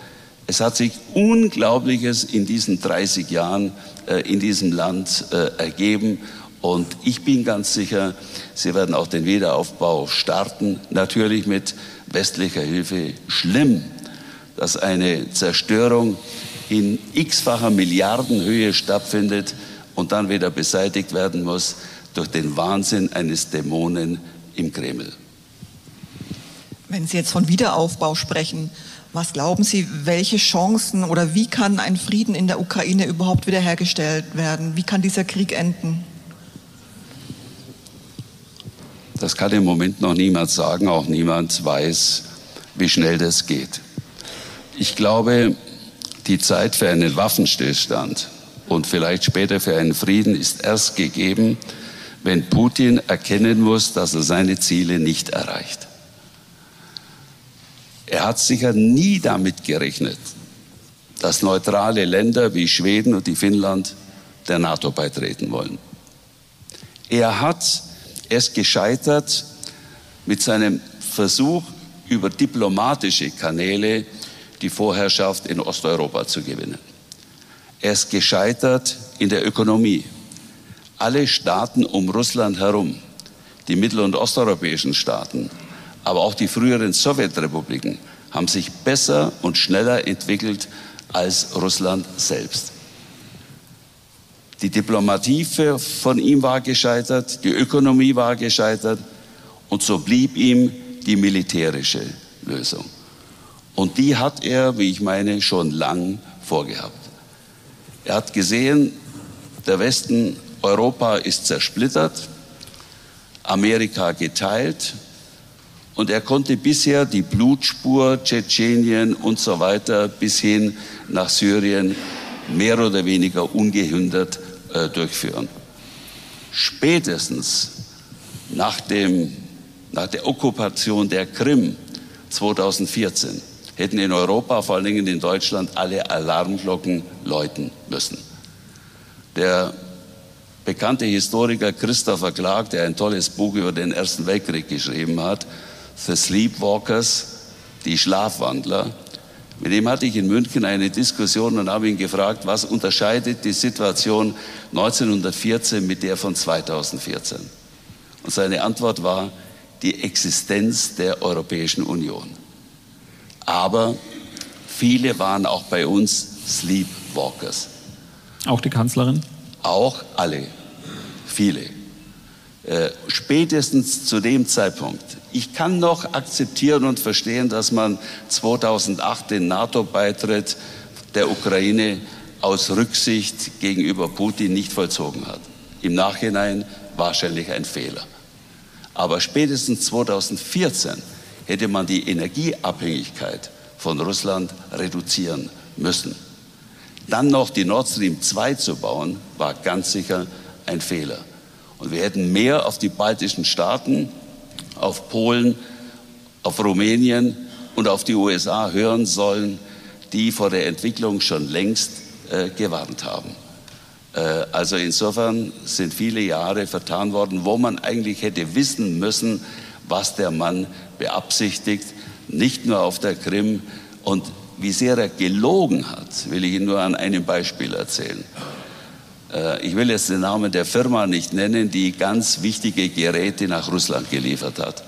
Es hat sich Unglaubliches in diesen 30 Jahren äh, in diesem Land äh, ergeben und ich bin ganz sicher, Sie werden auch den Wiederaufbau starten, natürlich mit westlicher Hilfe schlimm, dass eine Zerstörung in x-facher Milliardenhöhe stattfindet und dann wieder beseitigt werden muss durch den Wahnsinn eines Dämonen im Kreml. Wenn Sie jetzt von Wiederaufbau sprechen, was glauben Sie, welche Chancen oder wie kann ein Frieden in der Ukraine überhaupt wiederhergestellt werden? Wie kann dieser Krieg enden? Das kann im Moment noch niemand sagen, auch niemand weiß, wie schnell das geht. Ich glaube, die Zeit für einen Waffenstillstand und vielleicht später für einen Frieden ist erst gegeben, wenn Putin erkennen muss, dass er seine Ziele nicht erreicht. Er hat sicher nie damit gerechnet, dass neutrale Länder wie Schweden und die Finnland der NATO beitreten wollen. Er hat es gescheitert mit seinem Versuch, über diplomatische Kanäle die Vorherrschaft in Osteuropa zu gewinnen. Er ist gescheitert in der Ökonomie. Alle Staaten um Russland herum, die mittel- und osteuropäischen Staaten, aber auch die früheren Sowjetrepubliken, haben sich besser und schneller entwickelt als Russland selbst. Die Diplomatie von ihm war gescheitert, die Ökonomie war gescheitert und so blieb ihm die militärische Lösung. Und die hat er, wie ich meine, schon lang vorgehabt. Er hat gesehen, der Westen, Europa ist zersplittert, Amerika geteilt und er konnte bisher die Blutspur Tschetschenien und so weiter bis hin nach Syrien mehr oder weniger ungehindert äh, durchführen. Spätestens nach, dem, nach der Okkupation der Krim 2014 hätten in Europa, vor allen Dingen in Deutschland, alle Alarmglocken läuten müssen. Der bekannte Historiker Christopher Clark, der ein tolles Buch über den Ersten Weltkrieg geschrieben hat, The Sleepwalkers, die Schlafwandler, mit dem hatte ich in München eine Diskussion und habe ihn gefragt, was unterscheidet die Situation 1914 mit der von 2014? Und seine Antwort war die Existenz der Europäischen Union. Aber viele waren auch bei uns Sleepwalkers. Auch die Kanzlerin? Auch alle, viele. Äh, spätestens zu dem Zeitpunkt. Ich kann noch akzeptieren und verstehen, dass man 2008 den NATO-Beitritt der Ukraine aus Rücksicht gegenüber Putin nicht vollzogen hat. Im Nachhinein wahrscheinlich ein Fehler. Aber spätestens 2014 hätte man die Energieabhängigkeit von Russland reduzieren müssen. Dann noch die Nord Stream 2 zu bauen, war ganz sicher ein Fehler. Und wir hätten mehr auf die baltischen Staaten, auf Polen, auf Rumänien und auf die USA hören sollen, die vor der Entwicklung schon längst äh, gewarnt haben. Äh, also insofern sind viele Jahre vertan worden, wo man eigentlich hätte wissen müssen, was der Mann beabsichtigt, nicht nur auf der Krim. Und wie sehr er gelogen hat, will ich Ihnen nur an einem Beispiel erzählen. Äh, ich will jetzt den Namen der Firma nicht nennen, die ganz wichtige Geräte nach Russland geliefert hat.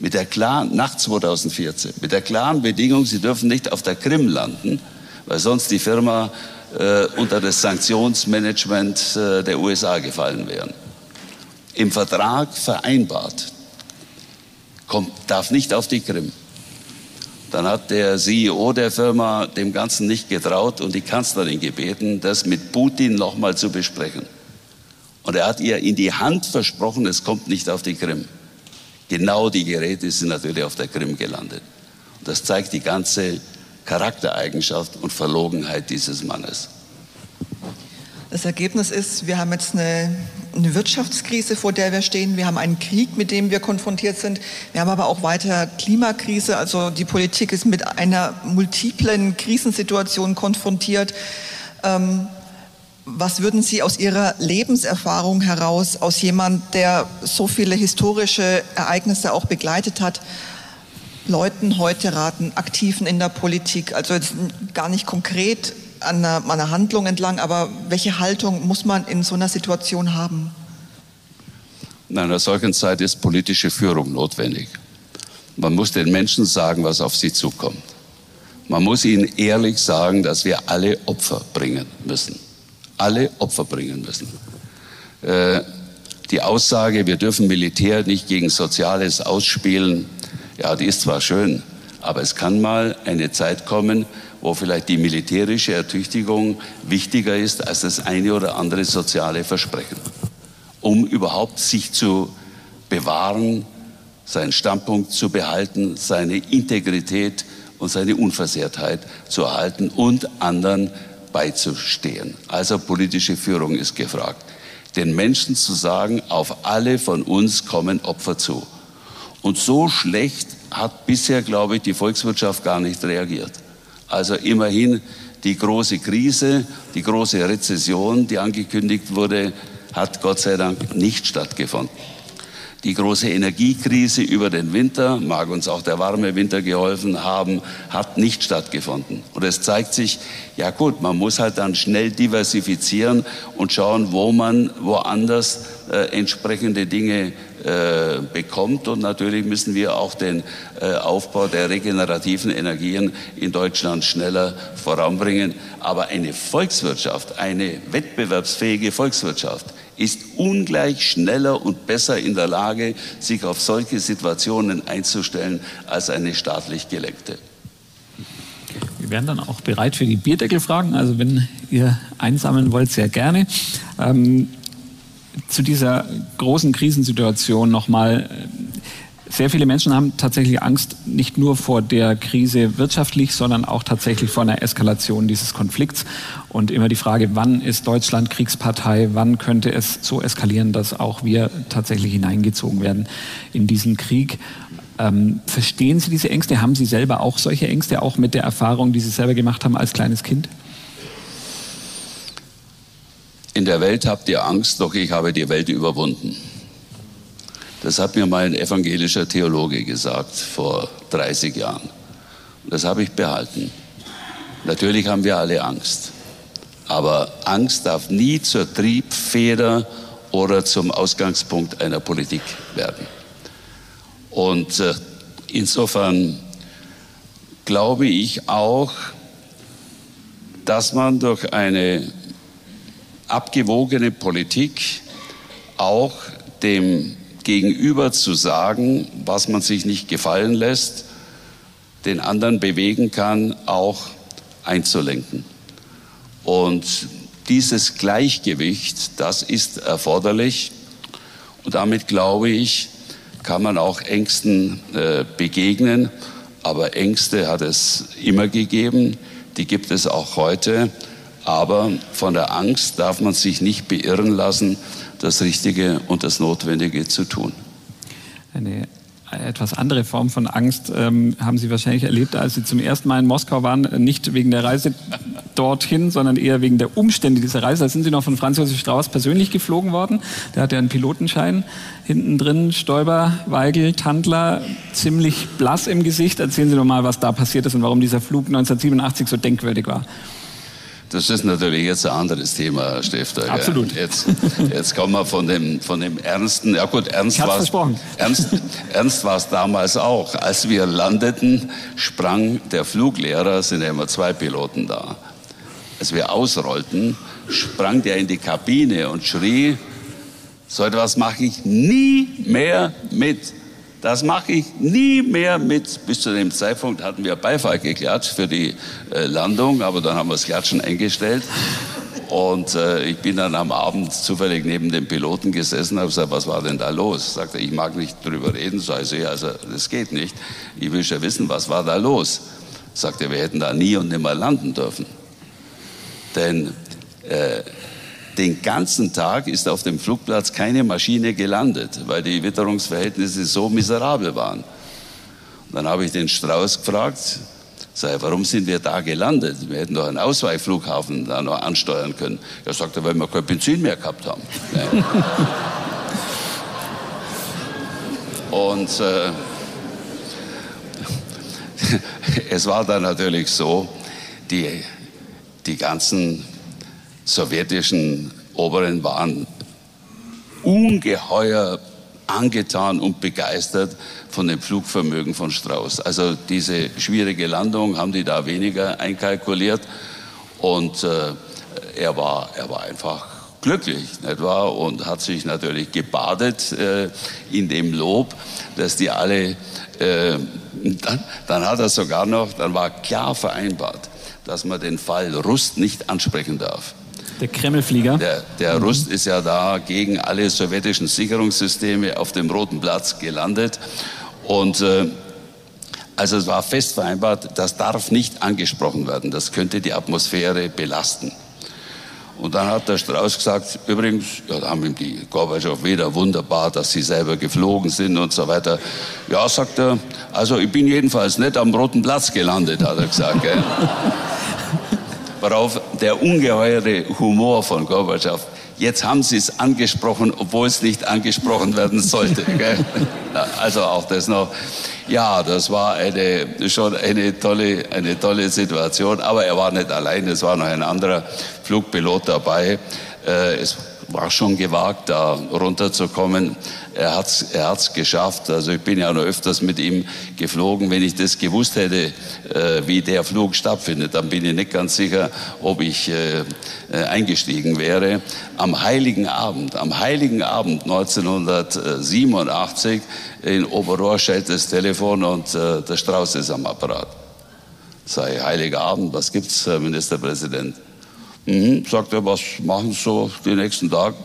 Mit der klaren, nach 2014, mit der klaren Bedingung, sie dürfen nicht auf der Krim landen, weil sonst die Firma äh, unter das Sanktionsmanagement äh, der USA gefallen wäre. Im Vertrag vereinbart, kommt, darf nicht auf die Krim. Dann hat der CEO der Firma dem Ganzen nicht getraut und die Kanzlerin gebeten, das mit Putin nochmal zu besprechen. Und er hat ihr in die Hand versprochen, es kommt nicht auf die Krim. Genau die Geräte sind natürlich auf der Krim gelandet. Und das zeigt die ganze Charaktereigenschaft und Verlogenheit dieses Mannes. Das Ergebnis ist, wir haben jetzt eine, eine, Wirtschaftskrise, vor der wir stehen. Wir haben einen Krieg, mit dem wir konfrontiert sind. Wir haben aber auch weiter Klimakrise. Also die Politik ist mit einer multiplen Krisensituation konfrontiert. Ähm, was würden Sie aus Ihrer Lebenserfahrung heraus, aus jemand, der so viele historische Ereignisse auch begleitet hat, Leuten heute raten, Aktiven in der Politik, also jetzt gar nicht konkret an einer, an einer Handlung entlang, aber welche Haltung muss man in so einer Situation haben? In einer solchen Zeit ist politische Führung notwendig. Man muss den Menschen sagen, was auf sie zukommt. Man muss ihnen ehrlich sagen, dass wir alle Opfer bringen müssen. Alle Opfer bringen müssen. Äh, die Aussage, wir dürfen Militär nicht gegen Soziales ausspielen, ja, die ist zwar schön, aber es kann mal eine Zeit kommen, wo vielleicht die militärische Ertüchtigung wichtiger ist als das eine oder andere soziale Versprechen, um überhaupt sich zu bewahren, seinen Standpunkt zu behalten, seine Integrität und seine Unversehrtheit zu erhalten und anderen beizustehen. Also politische Führung ist gefragt. Den Menschen zu sagen, auf alle von uns kommen Opfer zu. Und so schlecht hat bisher, glaube ich, die Volkswirtschaft gar nicht reagiert. Also immerhin die große Krise, die große Rezession, die angekündigt wurde, hat Gott sei Dank nicht stattgefunden. Die große Energiekrise über den Winter, mag uns auch der warme Winter geholfen haben, hat nicht stattgefunden. Und es zeigt sich, ja gut, man muss halt dann schnell diversifizieren und schauen, wo man woanders äh, entsprechende Dinge äh, bekommt. Und natürlich müssen wir auch den äh, Aufbau der regenerativen Energien in Deutschland schneller voranbringen. Aber eine Volkswirtschaft, eine wettbewerbsfähige Volkswirtschaft, ist ungleich schneller und besser in der Lage, sich auf solche Situationen einzustellen als eine staatlich gelenkte. Wir wären dann auch bereit für die Bierdeckelfragen. Also wenn ihr einsammeln wollt, sehr gerne. Ähm, zu dieser großen Krisensituation nochmal sehr viele Menschen haben tatsächlich Angst, nicht nur vor der Krise wirtschaftlich, sondern auch tatsächlich vor einer Eskalation dieses Konflikts. Und immer die Frage, wann ist Deutschland Kriegspartei, wann könnte es so eskalieren, dass auch wir tatsächlich hineingezogen werden in diesen Krieg. Ähm, verstehen Sie diese Ängste? Haben Sie selber auch solche Ängste, auch mit der Erfahrung, die Sie selber gemacht haben als kleines Kind? In der Welt habt ihr Angst, doch ich habe die Welt überwunden. Das hat mir mal ein evangelischer Theologe gesagt vor 30 Jahren. Und das habe ich behalten. Natürlich haben wir alle Angst. Aber Angst darf nie zur Triebfeder oder zum Ausgangspunkt einer Politik werden. Und äh, insofern glaube ich auch, dass man durch eine abgewogene Politik auch dem Gegenüber zu sagen, was man sich nicht gefallen lässt, den anderen bewegen kann, auch einzulenken. Und dieses Gleichgewicht, das ist erforderlich. Und damit glaube ich, kann man auch Ängsten äh, begegnen. Aber Ängste hat es immer gegeben, die gibt es auch heute. Aber von der Angst darf man sich nicht beirren lassen, das Richtige und das Notwendige zu tun. Eine etwas andere Form von Angst ähm, haben Sie wahrscheinlich erlebt, als Sie zum ersten Mal in Moskau waren, nicht wegen der Reise dorthin, sondern eher wegen der Umstände dieser Reise. Da sind Sie noch von Franz Josef Strauß persönlich geflogen worden. Der hat ja einen Pilotenschein hinten drin. Stoiber, Weigel, Tandler, ziemlich blass im Gesicht. Erzählen Sie doch mal, was da passiert ist und warum dieser Flug 1987 so denkwürdig war. Das ist natürlich jetzt ein anderes Thema, Herr Stifter. Absolut. Jetzt, jetzt kommen wir von dem, von dem Ernsten. Ja gut, Ernst war es Ernst, Ernst war es damals auch. Als wir landeten, sprang der Fluglehrer, sind ja immer zwei Piloten da. Als wir ausrollten, sprang der in die Kabine und schrie, so etwas mache ich nie mehr mit. Das mache ich nie mehr mit. Bis zu dem Zeitpunkt hatten wir Beifall geklatscht für die äh, Landung, aber dann haben wir das Klatschen eingestellt. Und äh, ich bin dann am Abend zufällig neben dem Piloten gesessen habe gesagt, was war denn da los? Sagte, ich mag nicht drüber reden. So, also, ja, also das geht nicht. Ich will schon wissen, was war da los? Sagte, wir hätten da nie und nimmer landen dürfen. Denn äh, den ganzen Tag ist auf dem Flugplatz keine Maschine gelandet, weil die Witterungsverhältnisse so miserabel waren. Und dann habe ich den Strauß gefragt, sei, warum sind wir da gelandet? Wir hätten doch einen Ausweichflughafen da noch ansteuern können. Er sagte, weil wir kein Benzin mehr gehabt haben. Und äh, es war dann natürlich so, die, die ganzen sowjetischen Oberen waren ungeheuer angetan und begeistert von dem Flugvermögen von Strauß. Also diese schwierige Landung haben die da weniger einkalkuliert und äh, er, war, er war einfach glücklich, nicht wahr? Und hat sich natürlich gebadet äh, in dem Lob, dass die alle, äh, dann, dann hat er sogar noch, dann war klar vereinbart, dass man den Fall Rust nicht ansprechen darf. Der Kremlflieger. Der, der mhm. Rust ist ja da gegen alle sowjetischen Sicherungssysteme auf dem Roten Platz gelandet. Und äh, Also es war fest vereinbart, das darf nicht angesprochen werden. Das könnte die Atmosphäre belasten. Und dann hat der Strauß gesagt, übrigens, ja, da haben ihm die Gorbatschow wieder wunderbar, dass sie selber geflogen sind und so weiter. Ja, sagt er, also ich bin jedenfalls nicht am Roten Platz gelandet, hat er gesagt. Gell? Worauf der ungeheure Humor von Gorbatschow, jetzt haben Sie es angesprochen, obwohl es nicht angesprochen werden sollte. Gell? Also auch das noch. Ja, das war eine, schon eine tolle, eine tolle Situation. Aber er war nicht allein, es war noch ein anderer Flugpilot dabei. Äh, es war schon gewagt, da runterzukommen. Er hat's, er hat's geschafft. Also ich bin ja noch öfters mit ihm geflogen. Wenn ich das gewusst hätte, äh, wie der Flug stattfindet, dann bin ich nicht ganz sicher, ob ich äh, äh eingestiegen wäre. Am Heiligen Abend, am Heiligen Abend 1987 in Oberrohr schellt das Telefon und äh, der Strauß ist am Apparat. Sei Heiliger Abend, was gibt's, Herr Ministerpräsident? Mhm, sagt er, was machen Sie so die nächsten Tage?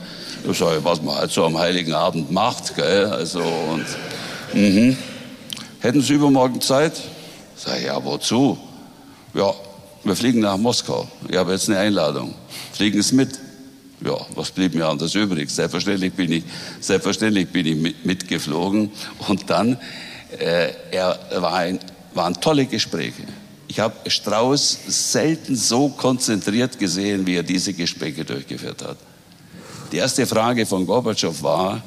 Ich sage, was man halt so am Heiligen Abend macht. Gell? Also, und, mhm. Hätten Sie übermorgen Zeit? Sag ich, ja, wozu? Ja, wir fliegen nach Moskau. Ich habe jetzt eine Einladung. Fliegen Sie mit? Ja, was blieb mir anders übrig? Selbstverständlich bin ich, selbstverständlich bin ich mit, mitgeflogen. Und dann, äh, er war ein, waren tolle Gespräche. Ich habe Strauß selten so konzentriert gesehen, wie er diese Gespräche durchgeführt hat. Die erste Frage von Gorbatschow war,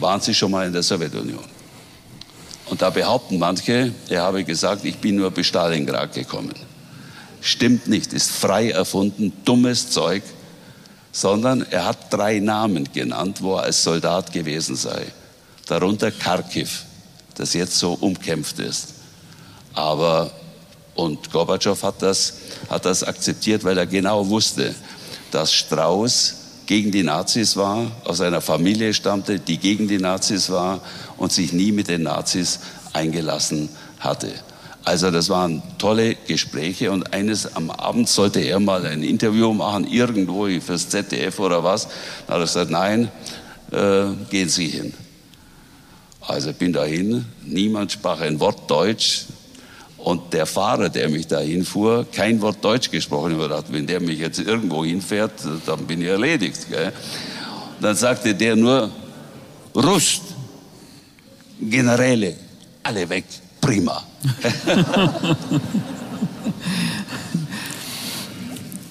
waren Sie schon mal in der Sowjetunion? Und da behaupten manche, er habe gesagt, ich bin nur bis Stalingrad gekommen. Stimmt nicht, ist frei erfunden, dummes Zeug, sondern er hat drei Namen genannt, wo er als Soldat gewesen sei. Darunter Kharkiv, das jetzt so umkämpft ist. Aber und Gorbatschow hat das, hat das akzeptiert, weil er genau wusste, dass Strauß gegen die Nazis war, aus einer Familie stammte, die gegen die Nazis war und sich nie mit den Nazis eingelassen hatte. Also das waren tolle Gespräche und eines am Abend sollte er mal ein Interview machen, irgendwo fürs ZDF oder was. Da hat er gesagt, nein, äh, gehen Sie hin. Also bin dahin, niemand sprach ein Wort Deutsch, und der Fahrer, der mich dahin fuhr, kein Wort Deutsch gesprochen. Ich dachte, wenn der mich jetzt irgendwo hinfährt, dann bin ich erledigt. Gell? Dann sagte der nur, Rust, Generäle, alle weg, prima.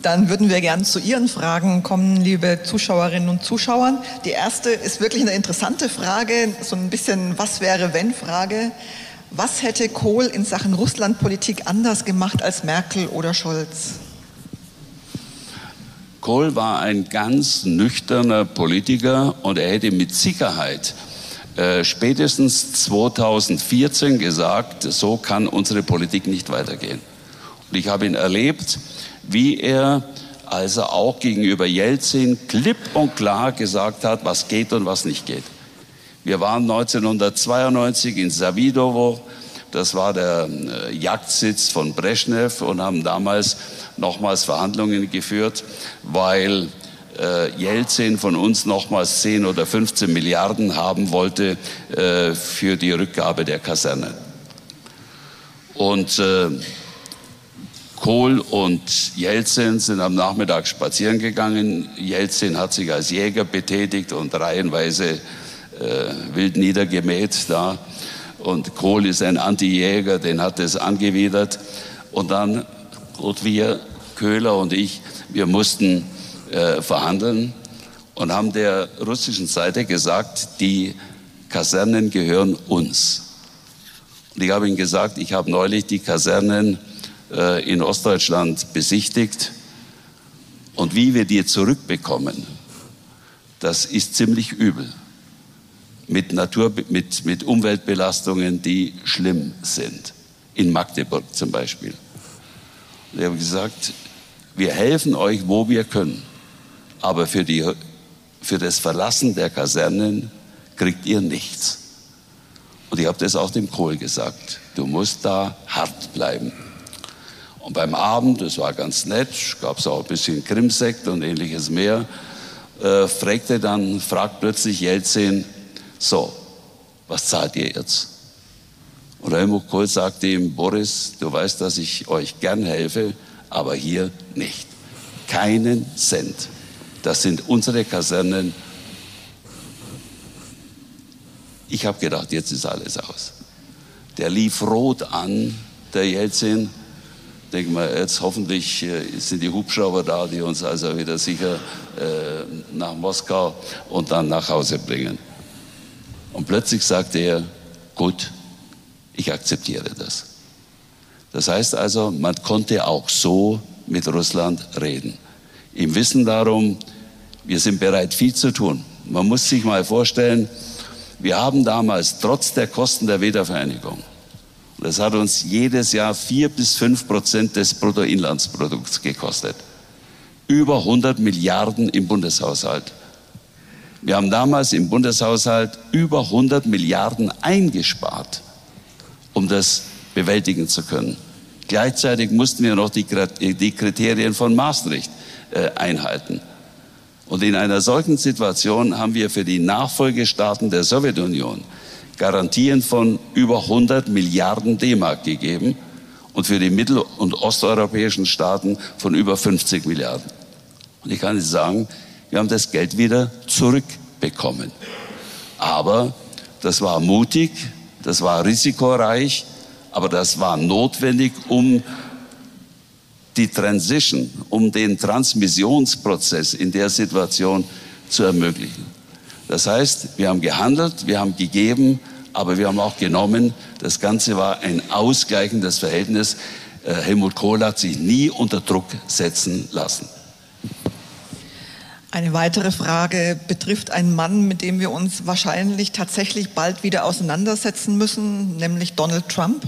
Dann würden wir gern zu Ihren Fragen kommen, liebe Zuschauerinnen und Zuschauer. Die erste ist wirklich eine interessante Frage, so ein bisschen Was wäre wenn Frage. Was hätte Kohl in Sachen Russlandpolitik anders gemacht als Merkel oder Scholz? Kohl war ein ganz nüchterner Politiker und er hätte mit Sicherheit äh, spätestens 2014 gesagt, so kann unsere Politik nicht weitergehen. Und ich habe ihn erlebt, wie er also auch gegenüber Jelzin klipp und klar gesagt hat, was geht und was nicht geht. Wir waren 1992 in Savidovo, das war der äh, Jagdsitz von Brezhnev und haben damals nochmals Verhandlungen geführt, weil äh, Jelzin von uns nochmals 10 oder 15 Milliarden haben wollte äh, für die Rückgabe der Kaserne. Und äh, Kohl und Jelzin sind am Nachmittag spazieren gegangen. Jelzin hat sich als Jäger betätigt und reihenweise äh, wild niedergemäht da. Und Kohl ist ein Anti-Jäger, den hat es angewidert. Und dann, und wir, Köhler und ich, wir mussten äh, verhandeln und haben der russischen Seite gesagt, die Kasernen gehören uns. Und ich habe ihnen gesagt, ich habe neulich die Kasernen äh, in Ostdeutschland besichtigt und wie wir die zurückbekommen, das ist ziemlich übel mit, Natur, mit, mit Umweltbelastungen, die schlimm sind. In Magdeburg zum Beispiel. Und ich habe gesagt, wir helfen euch, wo wir können. Aber für, die, für das Verlassen der Kasernen kriegt ihr nichts. Und ich habe das auch dem Kohl gesagt. Du musst da hart bleiben. Und beim Abend, das war ganz nett, gab es auch ein bisschen Krimsekt und ähnliches mehr, äh, fragte dann, fragt plötzlich Jelzin, so, was zahlt ihr jetzt? Und Helmut Kohl sagte ihm, Boris, du weißt, dass ich euch gern helfe, aber hier nicht. Keinen Cent. Das sind unsere Kasernen. Ich habe gedacht, jetzt ist alles aus. Der lief rot an, der Jelzin. Denke mal, jetzt hoffentlich äh, sind die Hubschrauber da, die uns also wieder sicher äh, nach Moskau und dann nach Hause bringen. Und plötzlich sagte er, gut, ich akzeptiere das. Das heißt also, man konnte auch so mit Russland reden. Im Wissen darum, wir sind bereit, viel zu tun. Man muss sich mal vorstellen, wir haben damals trotz der Kosten der Wiedervereinigung, das hat uns jedes Jahr vier bis fünf Prozent des Bruttoinlandsprodukts gekostet, über 100 Milliarden im Bundeshaushalt. Wir haben damals im Bundeshaushalt über 100 Milliarden eingespart, um das bewältigen zu können. Gleichzeitig mussten wir noch die, Kriterien von Maastricht äh, einhalten. Und in einer solchen Situation haben wir für die Nachfolgestaaten der Sowjetunion Garantien von über 100 Milliarden D-Mark gegeben und für die mittel- und osteuropäischen Staaten von über 50 Milliarden. Und ich kann Ihnen sagen, wir haben das Geld wieder zurückbekommen. Aber das war mutig, das war risikoreich, aber das war notwendig, um die Transition, um den Transmissionsprozess in der Situation zu ermöglichen. Das heißt, wir haben gehandelt, wir haben gegeben, aber wir haben auch genommen. Das Ganze war ein ausgleichendes Verhältnis. Äh, Helmut Kohl hat sich nie unter Druck setzen lassen. Eine weitere Frage betrifft einen Mann, mit dem wir uns wahrscheinlich tatsächlich bald wieder auseinandersetzen müssen, nämlich Donald Trump.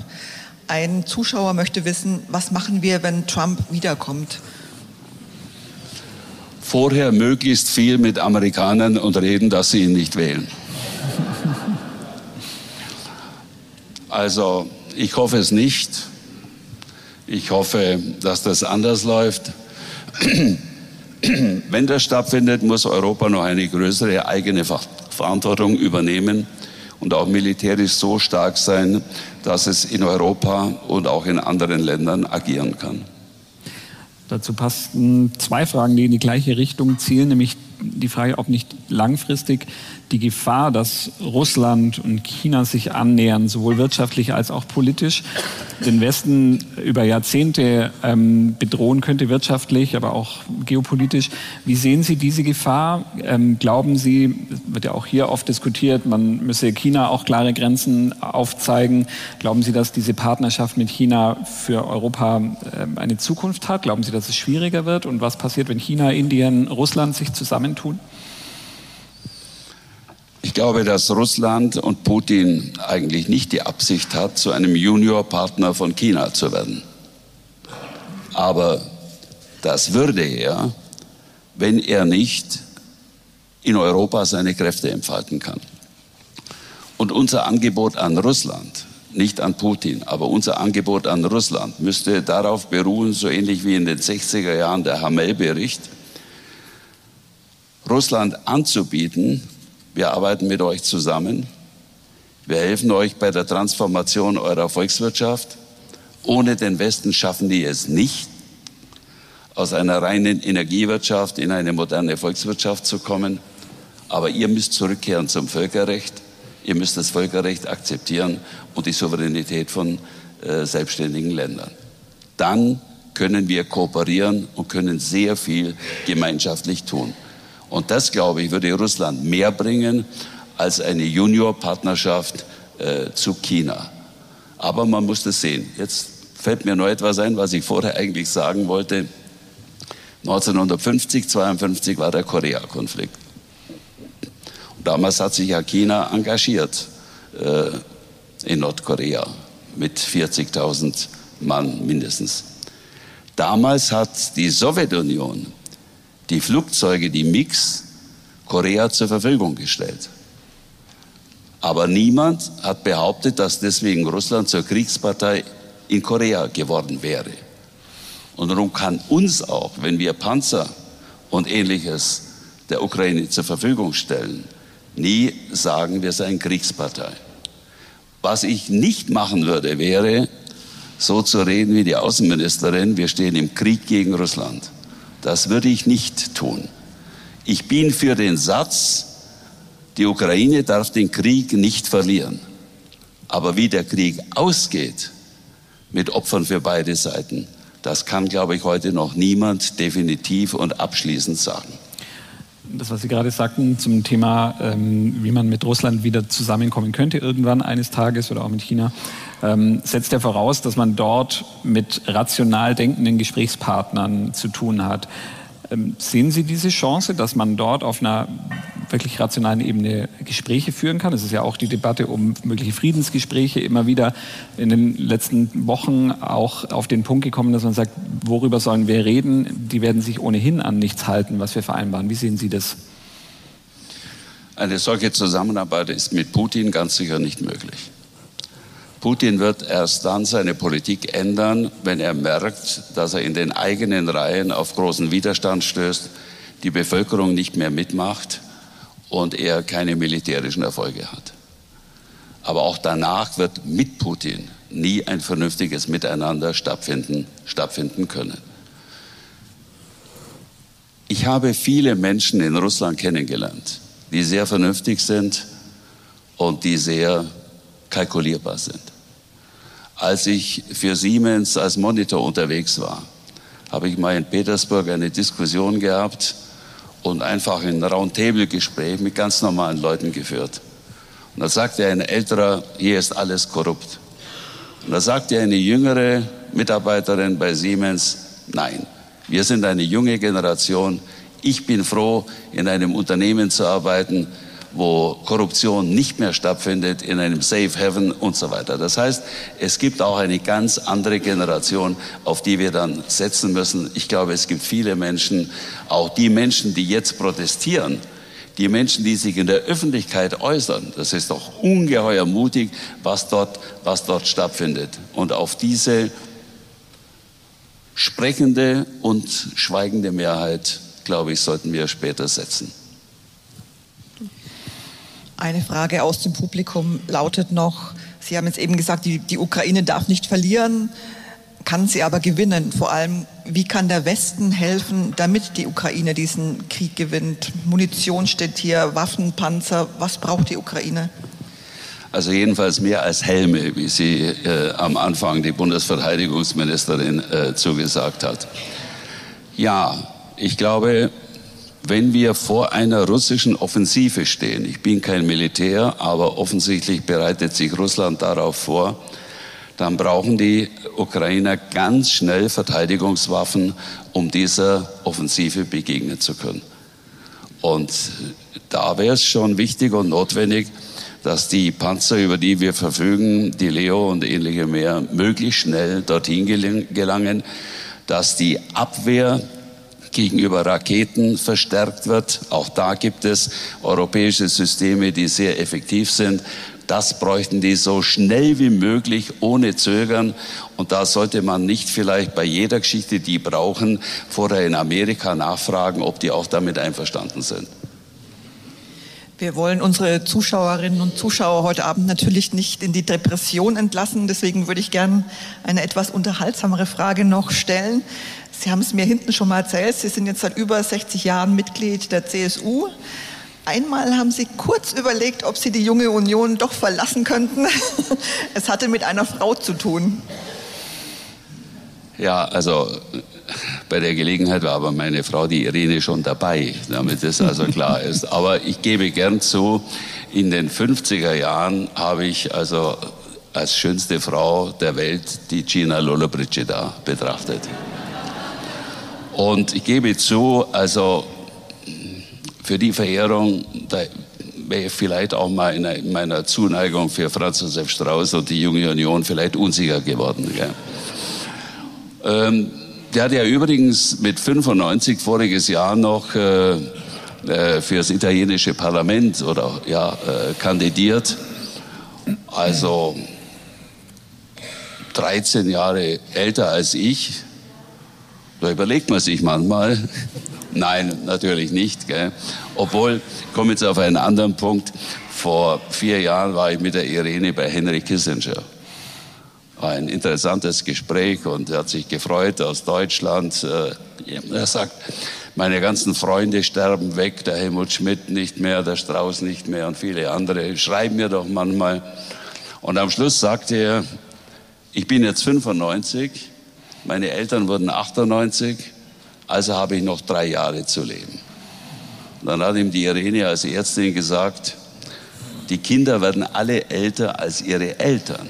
Ein Zuschauer möchte wissen, was machen wir, wenn Trump wiederkommt? Vorher möglichst viel mit Amerikanern und reden, dass sie ihn nicht wählen. Also ich hoffe es nicht. Ich hoffe, dass das anders läuft. Wenn das stattfindet, muss Europa noch eine größere eigene Verantwortung übernehmen und auch militärisch so stark sein, dass es in Europa und auch in anderen Ländern agieren kann. Dazu passten zwei Fragen, die in die gleiche Richtung zielen, nämlich die Frage, ob nicht langfristig die Gefahr, dass Russland und China sich annähern, sowohl wirtschaftlich als auch politisch, den Westen über Jahrzehnte ähm, bedrohen könnte, wirtschaftlich, aber auch geopolitisch. Wie sehen Sie diese Gefahr? Ähm, glauben Sie, wird ja auch hier oft diskutiert, man müsse China auch klare Grenzen aufzeigen. Glauben Sie, dass diese Partnerschaft mit China für Europa äh, eine Zukunft hat? Glauben Sie, dass es schwieriger wird? Und was passiert, wenn China, Indien, Russland sich zusammentun? Ich glaube, dass Russland und Putin eigentlich nicht die Absicht hat, zu einem Juniorpartner von China zu werden. Aber das würde er, wenn er nicht in Europa seine Kräfte entfalten kann. Und unser Angebot an Russland, nicht an Putin, aber unser Angebot an Russland müsste darauf beruhen, so ähnlich wie in den 60er Jahren der Hamel-Bericht, Russland anzubieten, wir arbeiten mit euch zusammen. Wir helfen euch bei der Transformation eurer Volkswirtschaft. Ohne den Westen schaffen die es nicht, aus einer reinen Energiewirtschaft in eine moderne Volkswirtschaft zu kommen. Aber ihr müsst zurückkehren zum Völkerrecht. Ihr müsst das Völkerrecht akzeptieren und die Souveränität von äh, selbstständigen Ländern. Dann können wir kooperieren und können sehr viel gemeinschaftlich tun. Und das, glaube ich, würde Russland mehr bringen als eine Juniorpartnerschaft äh, zu China. Aber man muss das sehen. Jetzt fällt mir noch etwas ein, was ich vorher eigentlich sagen wollte. 1950, 52 war der Korea-Konflikt. Damals hat sich ja China engagiert äh, in Nordkorea mit 40.000 Mann mindestens. Damals hat die Sowjetunion die Flugzeuge, die MiX, Korea zur Verfügung gestellt. Aber niemand hat behauptet, dass deswegen Russland zur Kriegspartei in Korea geworden wäre. Und darum kann uns auch, wenn wir Panzer und ähnliches der Ukraine zur Verfügung stellen, nie sagen, wir seien Kriegspartei. Was ich nicht machen würde, wäre, so zu reden wie die Außenministerin, wir stehen im Krieg gegen Russland. Das würde ich nicht tun. Ich bin für den Satz, die Ukraine darf den Krieg nicht verlieren. Aber wie der Krieg ausgeht, mit Opfern für beide Seiten, das kann, glaube ich, heute noch niemand definitiv und abschließend sagen. Das, was Sie gerade sagten zum Thema, ähm, wie man mit Russland wieder zusammenkommen könnte, irgendwann eines Tages oder auch mit China, ähm, setzt ja voraus, dass man dort mit rational denkenden Gesprächspartnern zu tun hat. Ähm, sehen Sie diese Chance, dass man dort auf einer wirklich rationalen Ebene Gespräche führen kann? Es ist ja auch die Debatte um mögliche Friedensgespräche immer wieder in den letzten Wochen auch auf den Punkt gekommen, dass man sagt, worüber sollen wir reden? Die werden sich ohnehin an nichts halten, was wir vereinbaren. Wie sehen Sie das? Eine solche Zusammenarbeit ist mit Putin ganz sicher nicht möglich. Putin wird erst dann seine Politik ändern, wenn er merkt, dass er in den eigenen Reihen auf großen Widerstand stößt, die Bevölkerung nicht mehr mitmacht und er keine militärischen Erfolge hat. Aber auch danach wird mit Putin nie ein vernünftiges Miteinander stattfinden, stattfinden können. Ich habe viele Menschen in Russland kennengelernt, die sehr vernünftig sind und die sehr kalkulierbar sind. Als ich für Siemens als Monitor unterwegs war, habe ich mal in Petersburg eine Diskussion gehabt und einfach ein Roundtable-Gespräch mit ganz normalen Leuten geführt. Und da sagte ein älterer, hier ist alles korrupt. Und da sagte eine jüngere Mitarbeiterin bei Siemens, nein, wir sind eine junge Generation. Ich bin froh, in einem Unternehmen zu arbeiten, wo Korruption nicht mehr stattfindet, in einem Safe Heaven und so weiter. Das heißt, es gibt auch eine ganz andere Generation, auf die wir dann setzen müssen. Ich glaube, es gibt viele Menschen, auch die Menschen, die jetzt protestieren, die Menschen, die sich in der Öffentlichkeit äußern, das ist doch ungeheuer mutig, was dort, was dort stattfindet. Und auf diese sprechende und schweigende Mehrheit, glaube ich, sollten wir später setzen. Eine Frage aus dem Publikum lautet noch, Sie haben jetzt eben gesagt, die, die Ukraine darf nicht verlieren, kann sie aber gewinnen. Vor allem, wie kann der Westen helfen, damit die Ukraine diesen Krieg gewinnt? Munition steht hier, Waffen, Panzer, was braucht die Ukraine? Also jedenfalls mehr als Helme, wie sie äh, am Anfang die Bundesverteidigungsministerin äh, zugesagt hat. Ja, ich glaube, wenn wir vor einer russischen Offensive stehen, ich bin kein Militär, aber offensichtlich bereitet sich Russland darauf vor, dann brauchen die Ukrainer ganz schnell Verteidigungswaffen, um dieser Offensive begegnen zu können. Und da wäre es schon wichtig und notwendig, dass die Panzer, über die wir verfügen, die Leo und ähnliche mehr, möglichst schnell dorthin gelangen, dass die Abwehr gegenüber Raketen verstärkt wird. Auch da gibt es europäische Systeme, die sehr effektiv sind. Das bräuchten die so schnell wie möglich, ohne Zögern. Und da sollte man nicht vielleicht bei jeder Geschichte, die brauchen, vorher in Amerika nachfragen, ob die auch damit einverstanden sind. Wir wollen unsere Zuschauerinnen und Zuschauer heute Abend natürlich nicht in die Depression entlassen. Deswegen würde ich gerne eine etwas unterhaltsamere Frage noch stellen. Sie haben es mir hinten schon mal erzählt, Sie sind jetzt seit über 60 Jahren Mitglied der CSU. Einmal haben Sie kurz überlegt, ob Sie die junge Union doch verlassen könnten. Es hatte mit einer Frau zu tun. Ja, also bei der Gelegenheit war aber meine Frau, die Irene, schon dabei, damit es also klar ist. Aber ich gebe gern zu, in den 50er Jahren habe ich also als schönste Frau der Welt die Gina Lollobrigida betrachtet. Und ich gebe zu, also für die Verehrung, da wäre ich vielleicht auch mal in meiner Zuneigung für Franz Josef Strauß und die Junge Union vielleicht unsicher geworden. Ähm, der hat ja übrigens mit 95 voriges Jahr noch äh, äh, für das italienische Parlament oder ja äh, kandidiert. Also 13 Jahre älter als ich. Da überlegt man sich manchmal. Nein, natürlich nicht. Gell? Obwohl, komme jetzt auf einen anderen Punkt. vor vier Jahren war ich mit der Irene bei Henry Kissinger. Ein interessantes Gespräch und er hat sich gefreut aus Deutschland. Äh, er sagt, meine ganzen Freunde sterben weg, der Helmut Schmidt nicht mehr, der Strauß nicht mehr und viele andere. Schreiben mir doch manchmal. Und am Schluss sagte er, ich bin jetzt 95, meine Eltern wurden 98, also habe ich noch drei Jahre zu leben. Und dann hat ihm die Irene als Ärztin gesagt, die Kinder werden alle älter als ihre Eltern.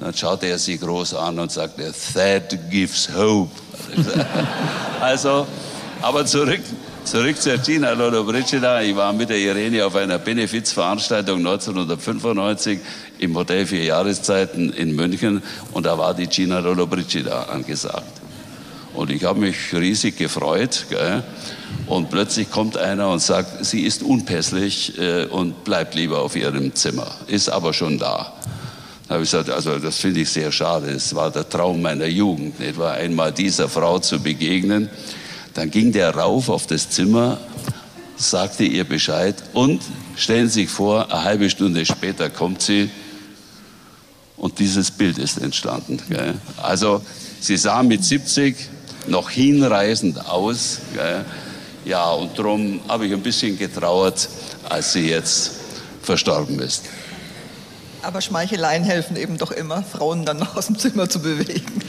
Dann schaute er sie groß an und sagte, that gives hope. also, aber zurück, zurück zur Gina Lollobrigida. Ich war mit der Irene auf einer Benefizveranstaltung 1995 im Hotel Vier Jahreszeiten in München und da war die Gina Lollobrigida angesagt. Und ich habe mich riesig gefreut. Gell? Und plötzlich kommt einer und sagt, sie ist unpässlich äh, und bleibt lieber auf ihrem Zimmer, ist aber schon da. Da habe ich gesagt, also das finde ich sehr schade. Es war der Traum meiner Jugend, nicht wahr? einmal dieser Frau zu begegnen. Dann ging der rauf auf das Zimmer, sagte ihr Bescheid und stellen Sie sich vor, eine halbe Stunde später kommt sie und dieses Bild ist entstanden. Gell? Also sie sah mit 70 noch hinreißend aus. Gell? Ja, und darum habe ich ein bisschen getrauert, als sie jetzt verstorben ist. Aber Schmeicheleien helfen eben doch immer, Frauen dann noch aus dem Zimmer zu bewegen.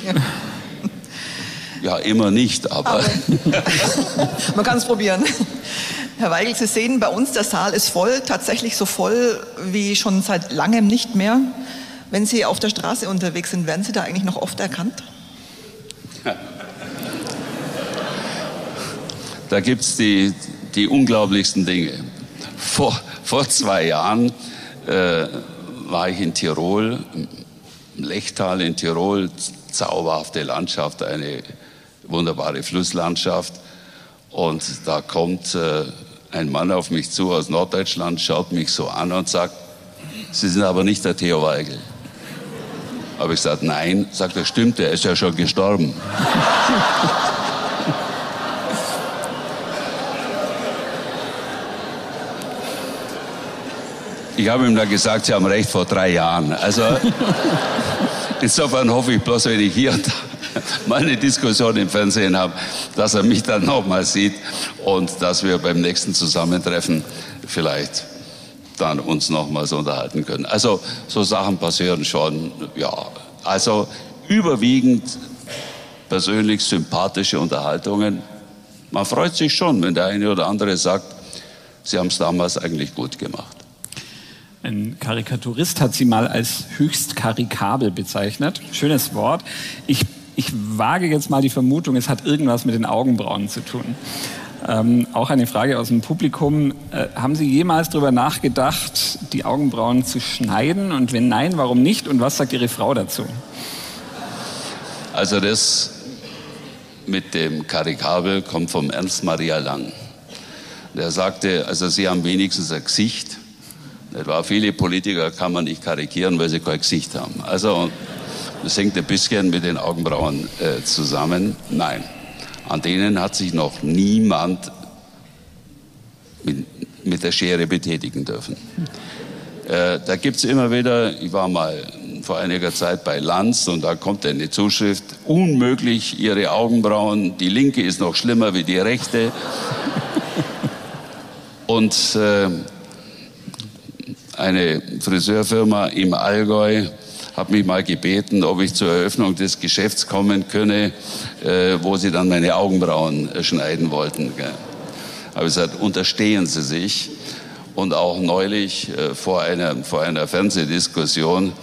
Ja, immer nicht, aber. aber man kann es probieren. Herr Weigel, Sie sehen bei uns, der Saal ist voll, tatsächlich so voll wie schon seit langem nicht mehr. Wenn Sie auf der Straße unterwegs sind, werden Sie da eigentlich noch oft erkannt? Da gibt es die, die unglaublichsten Dinge. Vor, vor zwei Jahren äh, war ich in Tirol, im Lechtal in Tirol, zauberhafte Landschaft, eine wunderbare Flusslandschaft. Und da kommt äh, ein Mann auf mich zu aus Norddeutschland, schaut mich so an und sagt, Sie sind aber nicht der Theo Weigel. Habe ich gesagt, nein. Sagt er, stimmt, er ist ja schon gestorben. Ich habe ihm dann gesagt, Sie haben recht, vor drei Jahren. Also insofern hoffe ich bloß, wenn ich hier und da mal eine Diskussion im Fernsehen habe, dass er mich dann nochmal sieht und dass wir beim nächsten Zusammentreffen vielleicht dann uns nochmals unterhalten können. Also so Sachen passieren schon, ja. Also überwiegend persönlich sympathische Unterhaltungen. Man freut sich schon, wenn der eine oder andere sagt, Sie haben es damals eigentlich gut gemacht. Ein Karikaturist hat sie mal als höchst karikabel bezeichnet. Schönes Wort. Ich, ich wage jetzt mal die Vermutung, es hat irgendwas mit den Augenbrauen zu tun. Ähm, auch eine Frage aus dem Publikum. Äh, haben Sie jemals darüber nachgedacht, die Augenbrauen zu schneiden? Und wenn nein, warum nicht? Und was sagt Ihre Frau dazu? Also das mit dem Karikabel kommt vom Ernst Maria Lang. Der sagte, also Sie haben wenigstens ein Gesicht Etwa viele Politiker kann man nicht karikieren, weil sie kein Gesicht haben. Also das hängt ein bisschen mit den Augenbrauen äh, zusammen. Nein, an denen hat sich noch niemand mit, mit der Schere betätigen dürfen. Äh, da gibt es immer wieder, ich war mal vor einiger Zeit bei Lanz und da kommt eine Zuschrift, unmöglich, Ihre Augenbrauen, die linke ist noch schlimmer wie die rechte. Und äh, eine Friseurfirma im Allgäu hat mich mal gebeten, ob ich zur Eröffnung des Geschäfts kommen könne, äh, wo sie dann meine Augenbrauen äh, schneiden wollten. Gell. Habe ich gesagt, unterstehen Sie sich. Und auch neulich äh, vor, einer, vor einer Fernsehdiskussion,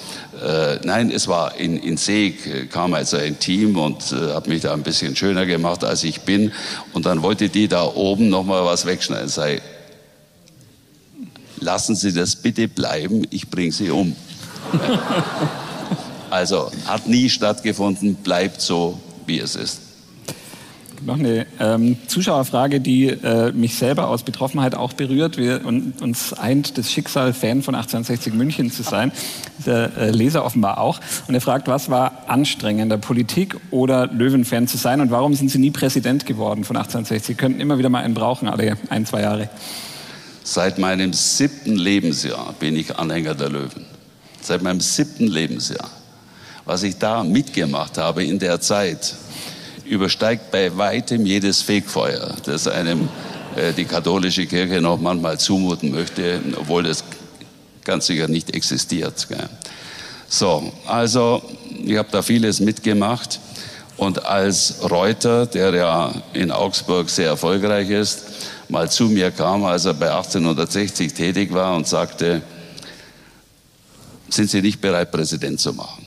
äh, nein, es war in, in Seeg, äh, kam also ein Team und äh, hat mich da ein bisschen schöner gemacht, als ich bin. Und dann wollte die da oben nochmal was wegschneiden. Sei, lassen Sie das bitte bleiben, ich bringe Sie um. also hat nie stattgefunden, bleibt so, wie es ist. Noch eine ähm, Zuschauerfrage, die äh, mich selber aus Betroffenheit auch berührt. Wir, und, uns eint das Schicksal, Fan von 1860 München zu sein. Der äh, Leser offenbar auch. Und er fragt, was war anstrengender, Politik oder Löwen-Fan zu sein? Und warum sind Sie nie Präsident geworden von 1860? Sie könnten immer wieder mal einen brauchen, alle ein, zwei Jahre. Seit meinem siebten Lebensjahr bin ich Anhänger der Löwen. Seit meinem siebten Lebensjahr. Was ich da mitgemacht habe in der Zeit, übersteigt bei weitem jedes Fegfeuer, das einem äh, die katholische Kirche noch manchmal zumuten möchte, obwohl das ganz sicher nicht existiert. So, also ich habe da vieles mitgemacht. Und als Reuter, der ja in Augsburg sehr erfolgreich ist, mal zu mir kam, als er bei 1860 tätig war und sagte, sind Sie nicht bereit, Präsident zu machen?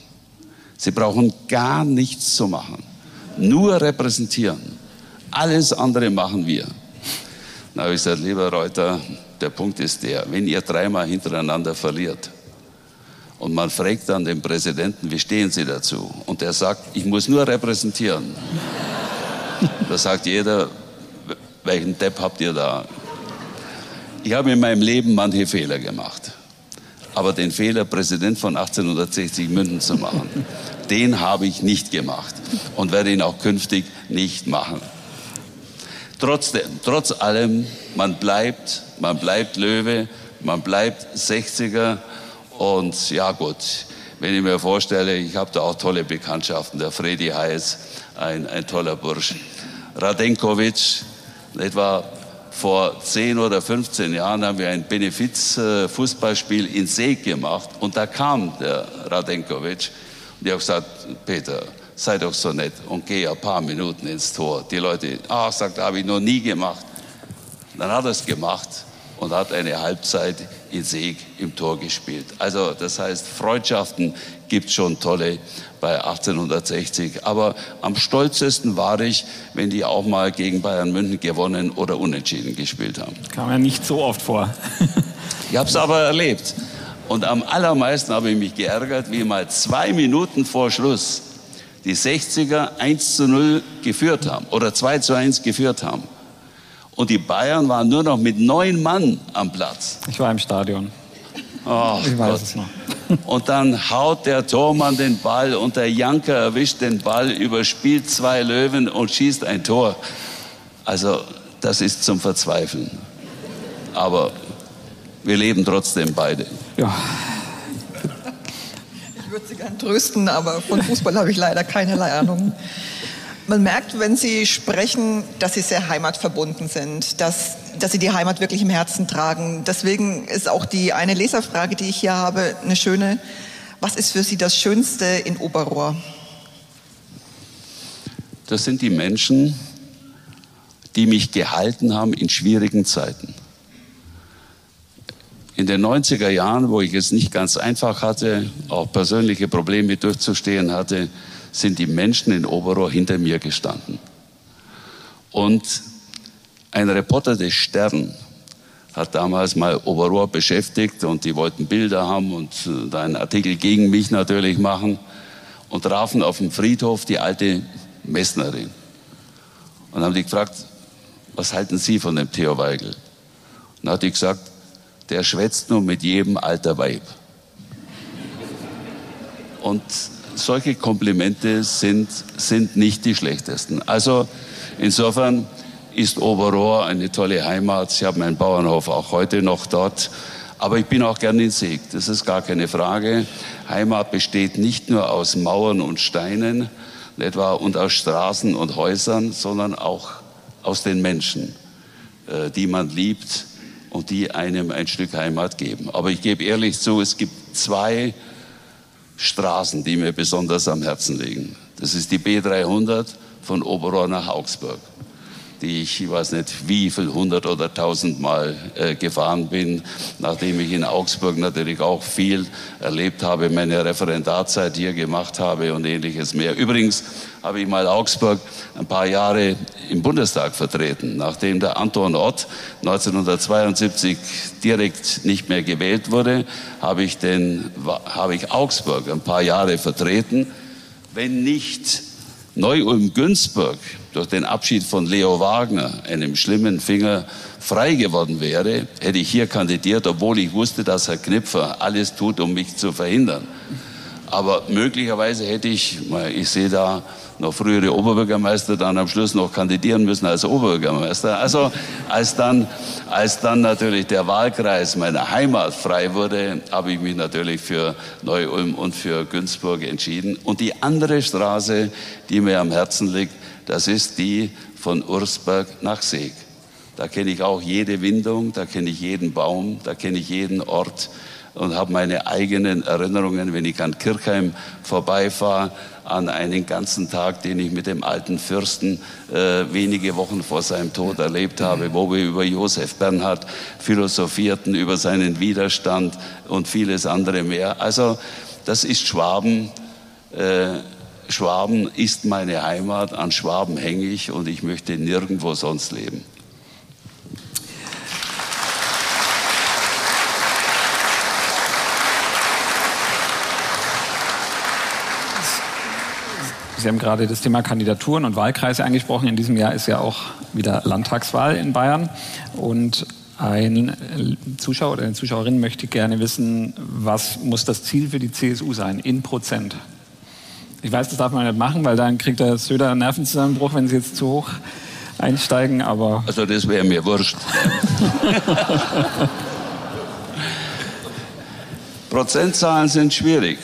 Sie brauchen gar nichts zu machen, nur repräsentieren. Alles andere machen wir. Habe ich gesagt, lieber Reuter, der Punkt ist der, wenn ihr dreimal hintereinander verliert, und man fragt dann den Präsidenten, wie stehen Sie dazu? Und er sagt, ich muss nur repräsentieren. da sagt jeder, welchen Depp habt ihr da? Ich habe in meinem Leben manche Fehler gemacht. Aber den Fehler, Präsident von 1860 München zu machen, den habe ich nicht gemacht und werde ihn auch künftig nicht machen. Trotzdem, trotz allem, man bleibt, man bleibt Löwe, man bleibt 60er und ja gut, wenn ich mir vorstelle, ich habe da auch tolle Bekanntschaften. Der Freddy Heiß, ein, ein toller Bursch. Radenkovic, etwa vor 10 oder 15 Jahren haben wir ein Benefiz-Fußballspiel in Seeg gemacht und da kam der Radenkovic und ich habe gesagt, Peter, sei doch so nett und geh ein paar Minuten ins Tor. Die Leute, ach, sagt, habe ich noch nie gemacht. Dann hat er es gemacht und hat eine Halbzeit in Sieg im Tor gespielt. Also das heißt, Freundschaften gibt schon tolle bei 1860. Aber am stolzesten war ich, wenn die auch mal gegen Bayern München gewonnen oder unentschieden gespielt haben. Kam ja nicht so oft vor. ich habe es aber erlebt. Und am allermeisten habe ich mich geärgert, wie mal zwei Minuten vor Schluss die 60er 1 zu 0 geführt haben oder 2 zu 1 geführt haben. Und die Bayern waren nur noch mit neun Mann am Platz. Ich war im Stadion. Oh, ich weiß Gott. es noch. Und dann haut der Tormann den Ball und der Janker erwischt den Ball, überspielt zwei Löwen und schießt ein Tor. Also das ist zum Verzweifeln. Aber wir leben trotzdem beide. Ja. Ich würde Sie gern trösten, aber von Fußball habe ich leider keinerlei Ahnung. Man merkt, wenn Sie sprechen, dass Sie sehr heimatverbunden sind, dass, dass Sie die Heimat wirklich im Herzen tragen. Deswegen ist auch die eine Leserfrage, die ich hier habe, eine schöne. Was ist für Sie das Schönste in Oberrohr? Das sind die Menschen, die mich gehalten haben in schwierigen Zeiten. In den 90er Jahren, wo ich es nicht ganz einfach hatte, auch persönliche Probleme durchzustehen hatte, sind die Menschen in Oberrohr hinter mir gestanden. Und ein Reporter des Stern hat damals mal Oberrohr beschäftigt und die wollten Bilder haben und äh, einen Artikel gegen mich natürlich machen und trafen auf dem Friedhof die alte Messnerin und haben die gefragt, was halten Sie von dem Theo Weigel? Und dann hat die gesagt, der schwätzt nur mit jedem alter Weib. Und solche Komplimente sind, sind nicht die schlechtesten. Also insofern ist Oberrohr eine tolle Heimat. Ich habe meinen Bauernhof auch heute noch dort. Aber ich bin auch gern in Sieg, das ist gar keine Frage. Heimat besteht nicht nur aus Mauern und Steinen etwa, und aus Straßen und Häusern, sondern auch aus den Menschen, äh, die man liebt und die einem ein Stück Heimat geben. Aber ich gebe ehrlich zu, es gibt zwei Straßen, die mir besonders am Herzen liegen. Das ist die B300 von Oberrohr nach Augsburg, die ich, ich weiß nicht wie viel hundert oder tausendmal äh, gefahren bin, nachdem ich in Augsburg natürlich auch viel erlebt habe, meine Referendarzeit hier gemacht habe und ähnliches mehr. Übrigens habe ich mal Augsburg ein paar Jahre im Bundestag vertreten. Nachdem der Anton Ott 1972 direkt nicht mehr gewählt wurde, habe ich, den, habe ich Augsburg ein paar Jahre vertreten. Wenn nicht Neu-Ulm-Günzburg durch den Abschied von Leo Wagner, einem schlimmen Finger, frei geworden wäre, hätte ich hier kandidiert, obwohl ich wusste, dass Herr Knipfer alles tut, um mich zu verhindern. Aber möglicherweise hätte ich, ich sehe da noch frühere Oberbürgermeister dann am Schluss noch kandidieren müssen als Oberbürgermeister. Also als dann, als dann natürlich der Wahlkreis meiner Heimat frei wurde, habe ich mich natürlich für Neu-Ulm und für Günzburg entschieden. Und die andere Straße, die mir am Herzen liegt, das ist die von Ursberg nach Seeg. Da kenne ich auch jede Windung, da kenne ich jeden Baum, da kenne ich jeden Ort und habe meine eigenen Erinnerungen, wenn ich an Kirchheim vorbeifahre, an einen ganzen Tag, den ich mit dem alten Fürsten äh, wenige Wochen vor seinem Tod erlebt habe, wo wir über Josef Bernhard philosophierten, über seinen Widerstand und vieles andere mehr. Also das ist Schwaben. Äh, Schwaben ist meine Heimat, an Schwaben hänge ich und ich möchte nirgendwo sonst leben. Sie haben gerade das Thema Kandidaturen und Wahlkreise angesprochen. In diesem Jahr ist ja auch wieder Landtagswahl in Bayern. Und ein Zuschauer oder eine Zuschauerin möchte gerne wissen, was muss das Ziel für die CSU sein in Prozent? Ich weiß, das darf man nicht machen, weil dann kriegt der Söder einen Nervenzusammenbruch, wenn Sie jetzt zu hoch einsteigen, aber... Also das wäre mir wurscht. Prozentzahlen sind schwierig.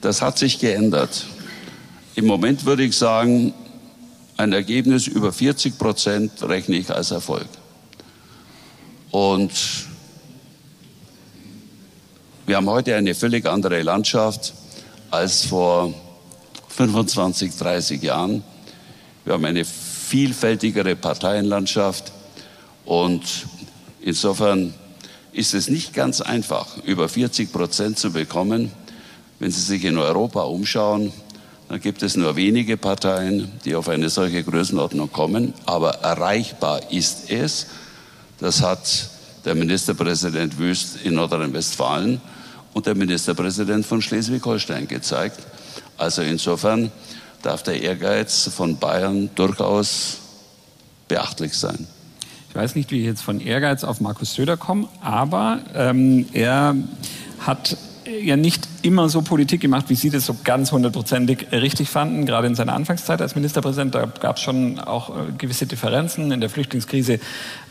Das hat sich geändert. Im Moment würde ich sagen, ein Ergebnis über 40 Prozent rechne ich als Erfolg. Und wir haben heute eine völlig andere Landschaft als vor 25, 30 Jahren. Wir haben eine vielfältigere Parteienlandschaft und insofern ist es nicht ganz einfach, über 40 Prozent zu bekommen. Wenn Sie sich in Europa umschauen, dann gibt es nur wenige Parteien, die auf eine solche Größenordnung kommen. Aber erreichbar ist es. Das hat der Ministerpräsident Wüst in Nordrhein-Westfalen und der Ministerpräsident von Schleswig-Holstein gezeigt. Also insofern darf der Ehrgeiz von Bayern durchaus beachtlich sein. Ich weiß nicht, wie ich jetzt von Ehrgeiz auf Markus Söder komme, aber ähm, er hat ja nicht immer so Politik gemacht, wie Sie das so ganz hundertprozentig richtig fanden, gerade in seiner Anfangszeit als Ministerpräsident. Da gab es schon auch äh, gewisse Differenzen. In der Flüchtlingskrise,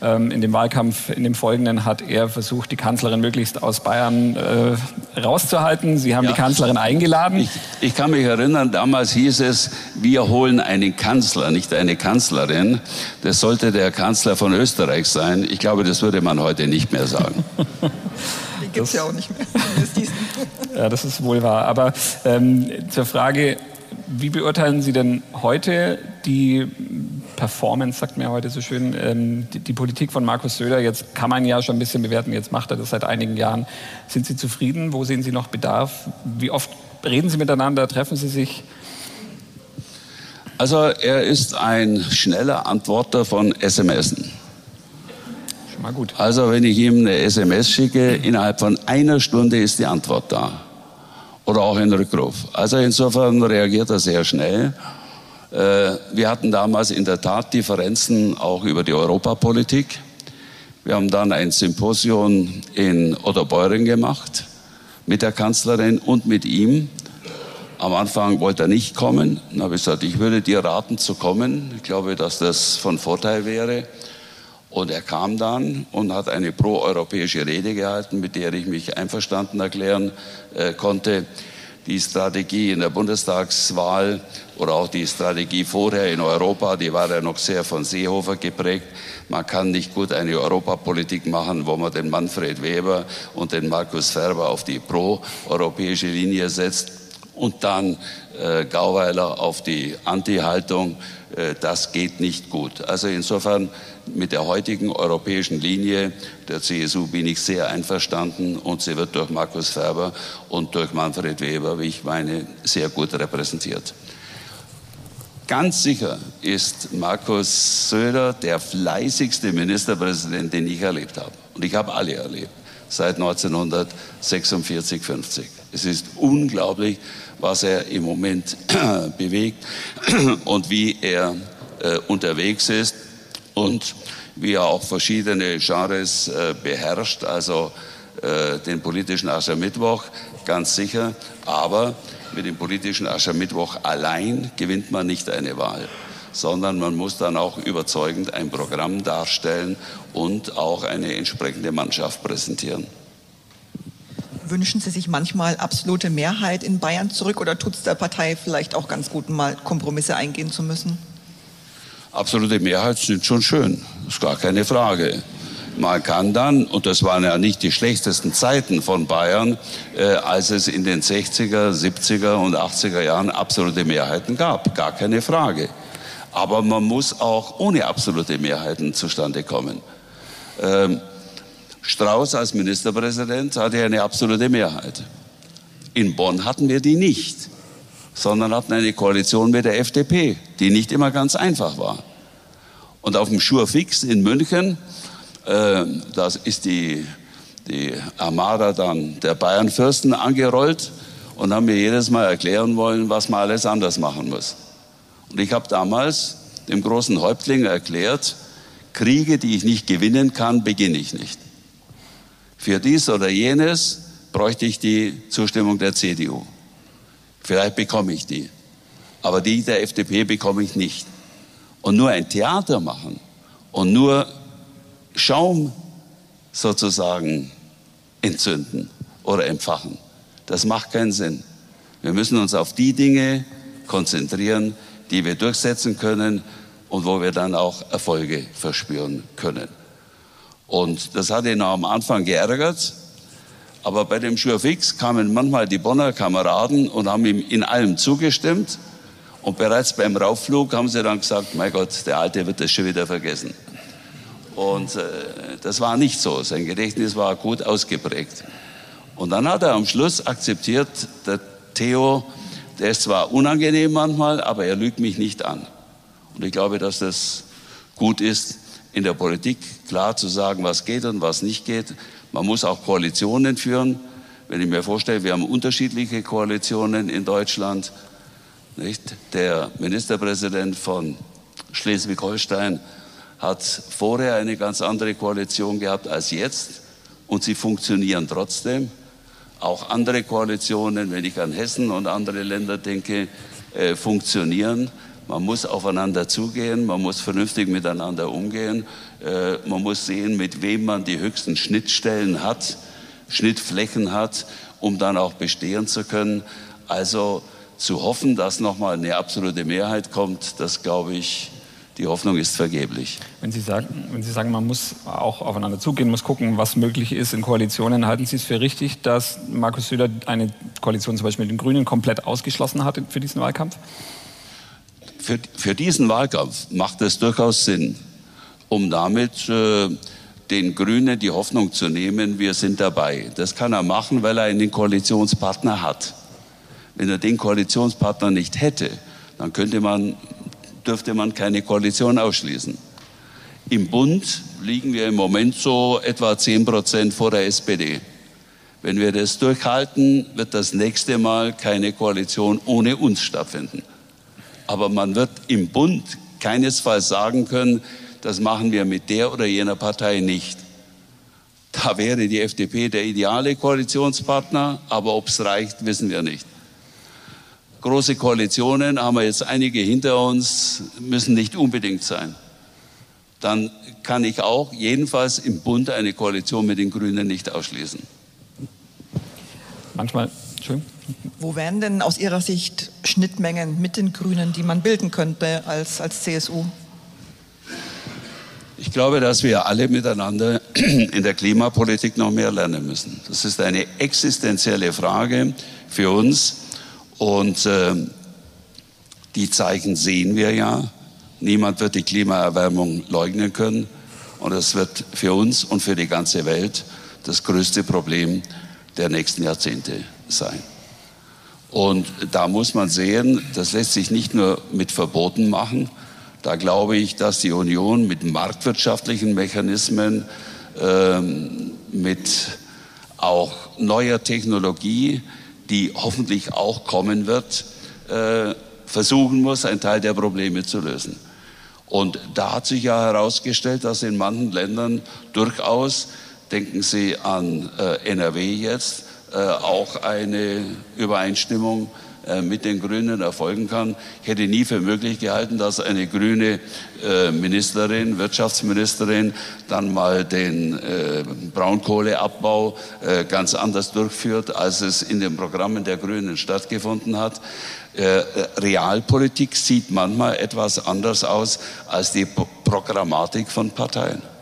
ähm, in dem Wahlkampf, in dem folgenden hat er versucht, die Kanzlerin möglichst aus Bayern äh, rauszuhalten. Sie haben ja. die Kanzlerin eingeladen. Ich, ich kann mich erinnern, damals hieß es, wir holen einen Kanzler, nicht eine Kanzlerin. Das sollte der Kanzler von Österreich sein. Ich glaube, das würde man heute nicht mehr sagen. Gibt es ja auch nicht mehr. ja, das ist wohl wahr. Aber ähm, zur Frage, wie beurteilen Sie denn heute die Performance, sagt mir heute so schön, ähm, die, die, Politik von Markus Söder? Jetzt kann man ja schon ein bisschen bewerten, jetzt macht er das seit einigen Jahren. Sind Sie zufrieden? Wo sehen Sie noch Bedarf? Wie oft reden Sie miteinander? Treffen Sie sich? Also er ist ein schneller Antworter von SMS. Schon mal gut. Also wenn ich ihm eine SMS schicke, innerhalb von einer Stunde ist die Antwort da oder auch ein Rückruf. Also insofern reagiert er sehr schnell. Äh, wir hatten damals in der Tat Differenzen auch über die Europapolitik. Wir haben dann ein Symposium in Oderbeuren gemacht mit der Kanzlerin und mit ihm. Am Anfang wollte er nicht kommen. Dann habe ich gesagt, ich würde dir raten zu kommen. Ich glaube, dass das von Vorteil wäre. Und er kam dann und hat eine proeuropäische Rede gehalten, mit der ich mich einverstanden erklären äh, konnte. Die Strategie in der Bundestagswahl oder auch die Strategie vorher in Europa, die war ja noch sehr von Seehofer geprägt. Man kann nicht gut eine Europapolitik machen, wo man den Manfred Weber und den Markus Ferber auf die proeuropäische Linie setzt und dann äh, Gauweiler auf die Anti-Haltung. Äh, das geht nicht gut. Also insofern mit der heutigen europäischen Linie der CSU bin ich sehr einverstanden und sie wird durch Markus Ferber und durch Manfred Weber, wie ich meine, sehr gut repräsentiert. Ganz sicher ist Markus Söder der fleißigste Ministerpräsident, den ich erlebt habe. Und ich habe alle erlebt, seit 1946, 50. Es ist unglaublich, was er im Moment bewegt und wie er äh, unterwegs ist und wie er auch verschiedene Genres äh, beherrscht, also äh, den politischen Aschermittwoch, ganz sicher. Aber mit dem politischen Aschermittwoch allein gewinnt man nicht eine Wahl, sondern man muss dann auch überzeugend ein Programm darstellen und auch eine entsprechende Mannschaft präsentieren. Wünschen Sie sich manchmal absolute Mehrheit in Bayern zurück oder tut es der Partei vielleicht auch ganz gut, mal Kompromisse eingehen zu müssen? Absolute Mehrheit sind schon schön, ist gar keine Frage. Man kann dann, und das waren ja nicht die schlechtesten Zeiten von Bayern, äh, als es in den 60er, 70er und 80er Jahren absolute Mehrheiten gab, gar keine Frage. Aber man muss auch ohne absolute Mehrheiten zustande kommen. Ähm, Strauß als Ministerpräsident hatte eine absolute Mehrheit. In Bonn hatten wir die nicht, sondern hatten eine Koalition mit der FDP, die nicht immer ganz einfach war. Und auf dem Schurfix in München, äh, das ist die, die Armada dann der Bayernfürsten angerollt und haben mir jedes Mal erklären wollen, was man alles anders machen muss. Und ich habe damals dem großen Häuptling erklärt, Kriege, die ich nicht gewinnen kann, beginne ich nicht. Für dies oder jenes bräuchte ich die Zustimmung der CDU. Vielleicht bekomme ich die. Aber die der FDP bekomme ich nicht. Und nur ein Theater machen und nur Schaum sozusagen entzünden oder entfachen, das macht keinen Sinn. Wir müssen uns auf die Dinge konzentrieren, die wir durchsetzen können und wo wir dann auch Erfolge verspüren können. Und das hat ihn am Anfang geärgert. Aber bei dem Schurfix kamen manchmal die Bonner Kameraden und haben ihm in allem zugestimmt. Und bereits beim Raufflug haben sie dann gesagt, mein Gott, der Alte wird das schon wieder vergessen. Und äh, das war nicht so. Sein Gedächtnis war gut ausgeprägt. Und dann hat er am Schluss akzeptiert, der Theo, der ist zwar unangenehm manchmal, aber er lügt mich nicht an. Und ich glaube, dass das gut ist, in der Politik klar zu sagen, was geht und was nicht geht. Man muss auch Koalitionen führen. Wenn ich mir vorstelle, wir haben unterschiedliche Koalitionen in Deutschland. Nicht? Der Ministerpräsident von Schleswig-Holstein hat vorher eine ganz andere Koalition gehabt als jetzt und sie funktionieren trotzdem. Auch andere Koalitionen, wenn ich an Hessen und andere Länder denke, äh, funktionieren. Man muss aufeinander zugehen, man muss vernünftig miteinander umgehen, äh, man muss sehen, mit wem man die höchsten Schnittstellen hat, Schnittflächen hat, um dann auch bestehen zu können. Also zu hoffen, dass nochmal eine absolute Mehrheit kommt, das glaube ich, die Hoffnung ist vergeblich. Wenn Sie, sagen, wenn Sie sagen, man muss auch aufeinander zugehen, muss gucken, was möglich ist in Koalitionen, halten Sie es für richtig, dass Markus Söder eine Koalition zum Beispiel mit den Grünen komplett ausgeschlossen hat für diesen Wahlkampf? Für, für diesen Wahlkampf macht es durchaus Sinn, um damit äh, den Grünen die Hoffnung zu nehmen, wir sind dabei. Das kann er machen, weil er einen Koalitionspartner hat. Wenn er den Koalitionspartner nicht hätte, dann könnte man, dürfte man keine Koalition ausschließen. Im Bund liegen wir im Moment so etwa 10 Prozent vor der SPD. Wenn wir das durchhalten, wird das nächste Mal keine Koalition ohne uns stattfinden. Aber man wird im Bund keinesfalls sagen können, das machen wir mit der oder jener Partei nicht. Da wäre die FDP der ideale Koalitionspartner, aber ob es reicht, wissen wir nicht. Große Koalitionen haben wir jetzt einige hinter uns, müssen nicht unbedingt sein. Dann kann ich auch jedenfalls im Bund eine Koalition mit den Grünen nicht ausschließen. Manchmal, schön. Wo wären denn aus Ihrer Sicht Schnittmengen mit den Grünen, die man bilden könnte als, als CSU? Ich glaube, dass wir alle miteinander in der Klimapolitik noch mehr lernen müssen. Das ist eine existenzielle Frage für uns und äh, die Zeichen sehen wir ja. Niemand wird die Klimaerwärmung leugnen können und es wird für uns und für die ganze Welt das größte Problem der nächsten Jahrzehnte sein. Und da muss man sehen, das lässt sich nicht nur mit Verboten machen. Da glaube ich, dass die Union mit marktwirtschaftlichen Mechanismen, ähm, mit auch neuer Technologie, die hoffentlich auch kommen wird, äh, versuchen muss, einen Teil der Probleme zu lösen. Und da hat sich ja herausgestellt, dass in manchen Ländern durchaus, denken Sie an äh, NRW jetzt, auch eine Übereinstimmung äh, mit den Grünen erfolgen kann. Ich hätte nie für möglich gehalten, dass eine grüne äh, Ministerin, Wirtschaftsministerin, dann mal den äh, Braunkohleabbau ganz anders durchführt, als es in den Programmen der Grünen stattgefunden hat. Realpolitik sieht manchmal etwas anders aus als die Programmatik von Parteien.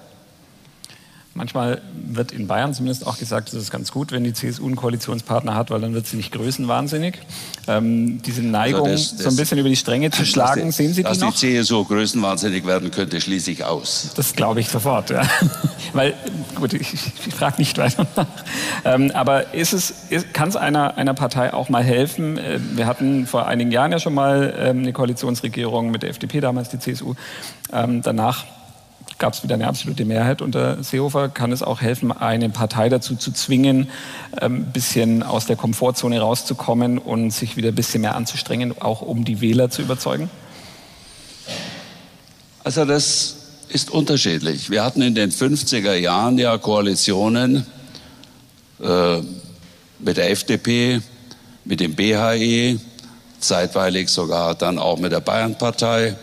Manchmal wird in Bayern zumindest auch gesagt, es ist ganz gut, wenn die CSU einen Koalitionspartner hat, weil dann wird sie nicht größenwahnsinnig. Ähm, diese Neigung, also das, das, so ein bisschen über die Stränge zu schlagen, die, sehen Sie die dass noch? Dass die CSU größenwahnsinnig werden könnte, schließe ich aus. Das glaube ich sofort, ja. weil, gut, ich, ich frage nicht weiter nach. Ähm, aber ist es, kann es einer, einer Partei auch mal helfen? Äh, wir hatten vor einigen Jahren ja schon mal ähm, eine Koalitionsregierung mit der FDP, damals die CSU. Ähm, danach gab es wieder eine absolute Mehrheit unter Seehofer. Kann es auch helfen, eine Partei dazu zu zwingen, ein ähm, bisschen aus der Komfortzone rauszukommen und sich wieder ein bisschen mehr anzustrengen, auch um die Wähler zu überzeugen? Also das ist unterschiedlich. Wir hatten in den 50er Jahren ja Koalitionen äh, mit der FDP, mit dem BHE, zeitweilig sogar dann auch mit der Bayernpartei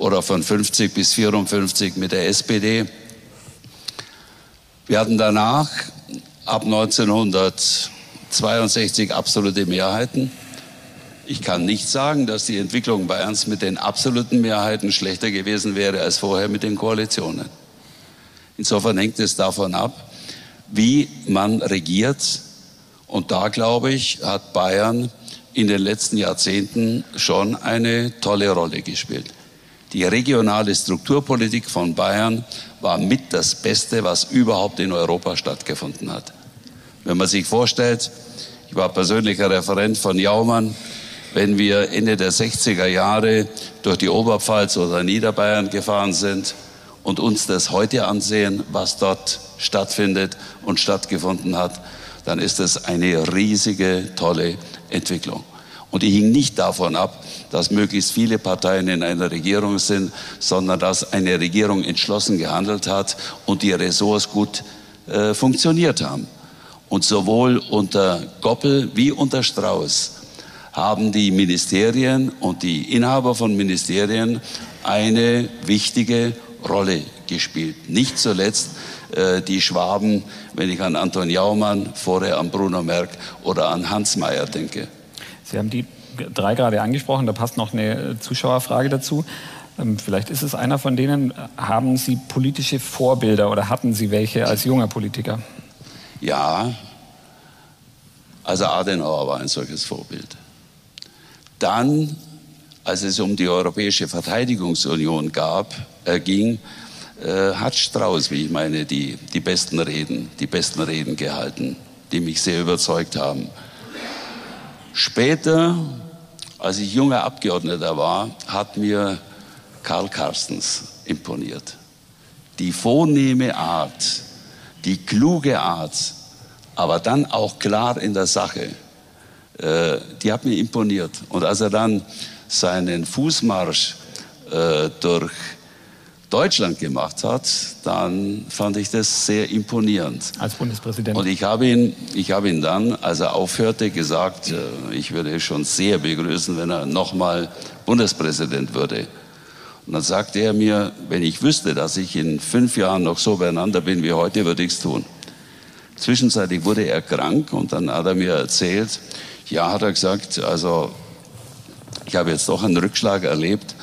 oder von 50 bis 54 mit der SPD. Wir hatten danach ab 1962 absolute Mehrheiten. Ich kann nicht sagen, dass die Entwicklung Bayerns mit den absoluten Mehrheiten schlechter gewesen wäre als vorher mit den Koalitionen. Insofern hängt es davon ab, wie man regiert. Und da, glaube ich, hat Bayern in den letzten Jahrzehnten schon eine tolle Rolle gespielt. Die regionale Strukturpolitik von Bayern war mit das Beste, was überhaupt in Europa stattgefunden hat. Wenn man sich vorstellt, ich war persönlicher Referent von Jaumann, wenn wir Ende der 60er Jahre durch die Oberpfalz oder Niederbayern gefahren sind und uns das heute ansehen, was dort stattfindet und stattgefunden hat, dann ist es eine riesige, tolle Entwicklung. Und die hing nicht davon ab, dass möglichst viele Parteien in einer Regierung sind, sondern dass eine Regierung entschlossen gehandelt hat und die Ressorts gut äh, funktioniert haben. Und sowohl unter Goppel wie unter Strauß haben die Ministerien und die Inhaber von Ministerien eine wichtige Rolle gespielt. Nicht zuletzt äh, die Schwaben, wenn ich an Anton Jaumann, vorher an Bruno Merck oder an Hans Mayer denke. Sie haben die drei gerade angesprochen, da passt noch eine Zuschauerfrage dazu. Ähm, vielleicht ist es einer von denen. Haben Sie politische Vorbilder oder hatten Sie welche als junger Politiker? Ja, also Adenauer war ein solches Vorbild. Dann, als es um die Europäische Verteidigungsunion gab, äh, ging, äh, hat Strauß, wie ich meine, die, die besten Reden, die besten Reden gehalten, die mich sehr überzeugt haben. Später, als ich junger Abgeordneter war, hat mir Karl Carstens imponiert. Die vornehme Art, die kluge Art, aber dann auch klar in der Sache, äh, die hat mir imponiert. Und als er dann seinen Fußmarsch äh, durch Deutschland gemacht hat, dann fand ich das sehr imponierend. Als Bundespräsident. Und ich habe ihn, ich habe ihn dann, als er aufhörte, gesagt, äh, ich würde es schon sehr begrüßen, wenn er nochmal Bundespräsident würde. Und dann sagte er mir, wenn ich wüsste, dass ich in fünf Jahren noch so beieinander bin wie heute, würde ich es tun. Zwischenzeitlich wurde er krank und dann hat er mir erzählt, ja, hat er gesagt, also ich habe jetzt doch einen Rückschlag erlebt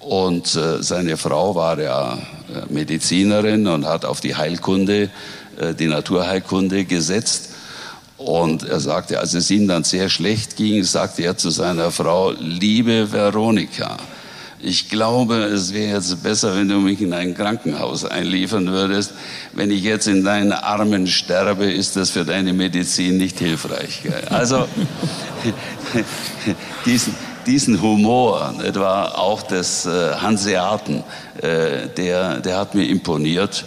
und äh, seine Frau war ja äh, Medizinerin und hat auf die Heilkunde, äh, die Naturheilkunde gesetzt. Und er sagte, als es ihm dann sehr schlecht ging, sagte er zu seiner Frau, liebe Veronika, ich glaube, es wäre jetzt besser, wenn du mich in ein Krankenhaus einliefern würdest. Wenn ich jetzt in deinen Armen sterbe, ist das für deine Medizin nicht hilfreich. Also diesen, diesen Humor, etwa auch des äh, Hanseaten, äh, der, der hat mir imponiert.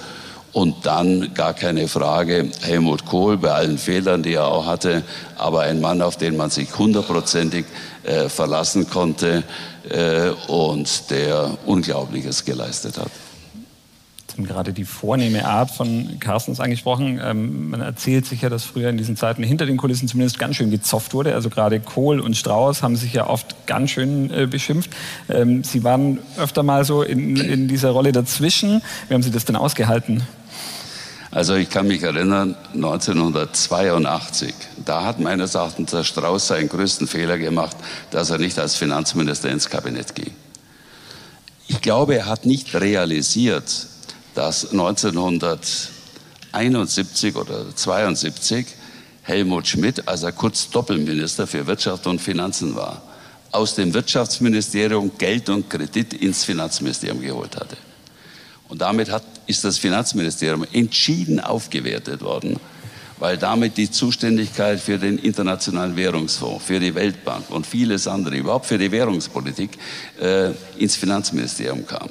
Und dann gar keine Frage, Helmut Kohl bei allen Fehlern, die er auch hatte, aber ein Mann, auf den man sich hundertprozentig äh, verlassen konnte äh, und der Unglaubliches geleistet hat. Haben gerade die vornehme Art von Carstens angesprochen. Ähm, man erzählt sich ja, dass früher in diesen Zeiten hinter den Kulissen zumindest ganz schön gezopft wurde. Also gerade Kohl und Strauß haben sich ja oft ganz schön äh, beschimpft. Ähm, Sie waren öfter mal so in, in dieser Rolle dazwischen. Wie haben Sie das denn ausgehalten? Also ich kann mich erinnern, 1982, da hat meines Erachtens der Strauß seinen größten Fehler gemacht, dass er nicht als Finanzminister ins Kabinett ging. Ich glaube, er hat nicht realisiert, dass 1971 oder 72 Helmut Schmidt, als er kurz Doppelminister für Wirtschaft und Finanzen war, aus dem Wirtschaftsministerium Geld und Kredit ins Finanzministerium geholt hatte. Und damit hat, ist das Finanzministerium entschieden aufgewertet worden, weil damit die Zuständigkeit für den Internationalen Währungsfonds, für die Weltbank und vieles andere, überhaupt für die Währungspolitik, äh, ins Finanzministerium kam.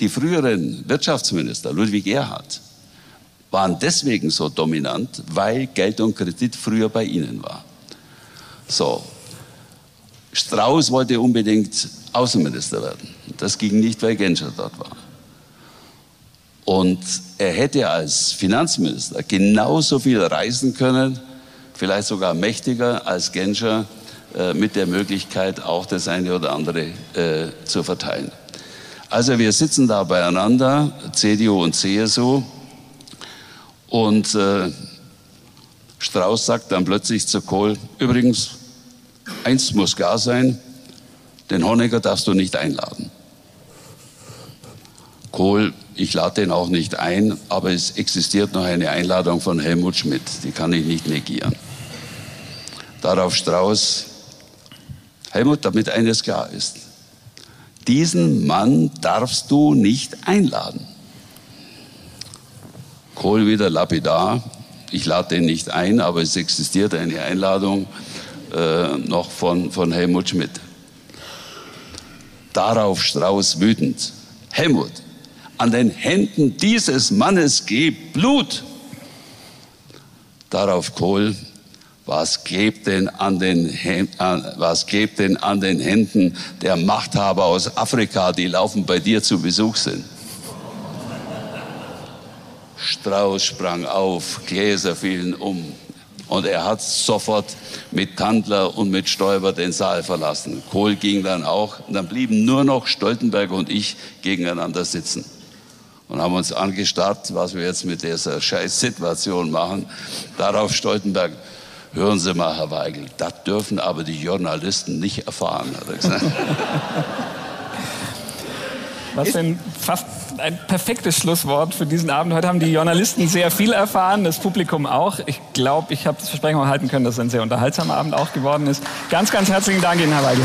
Die früheren Wirtschaftsminister, Ludwig Erhard, waren deswegen so dominant, weil Geld und Kredit früher bei ihnen war. So. Strauß wollte unbedingt Außenminister werden. Das ging nicht, weil Genscher dort war. Und er hätte als Finanzminister genauso viel reisen können, vielleicht sogar mächtiger als Genscher, äh, mit der Möglichkeit auch das eine oder andere äh, zu verteilen. Also wir sitzen da beieinander, CDU und CSU, und äh, Strauß sagt dann plötzlich zu Kohl, übrigens, eins muss klar sein, den Honecker darfst du nicht einladen. Kohl, ich lade den auch nicht ein, aber es existiert noch eine Einladung von Helmut Schmidt, die kann ich nicht negieren. Darauf Strauß, Helmut, damit eines klar ist, diesen Mann darfst du nicht einladen. Kohl wieder lapidar, ich lade den nicht ein, aber es existiert eine Einladung äh, noch von, von Helmut Schmidt. Darauf Strauß wütend. Helmut, an den Händen dieses Mannes geht Blut. Darauf Kohl, was gibt denn an den, was gibt denn an den Händen der Machthaber aus Afrika, die laufen bei dir zu Besuch sind? Strauß sprang auf, Gläser fielen um. Und er hat sofort mit Tandler und mit Stoiber den Saal verlassen. Kohl ging dann auch. Und dann blieben nur noch Stoltenberg und ich gegeneinander sitzen. Und haben uns angestarrt, was wir jetzt mit dieser Scheißsituation machen. Darauf Stoltenberg, hören Sie mal, Herr Weigel, das dürfen aber die Journalisten nicht erfahren, hat er gesagt. Was denn fast ein perfektes Schlusswort für diesen Abend. Heute haben die Journalisten sehr viel erfahren, das Publikum auch. Ich glaube, ich habe das Versprechen halten können, dass es ein sehr unterhaltsamer Abend auch geworden ist. Ganz, ganz herzlichen Dank Ihnen, Herr Weigel.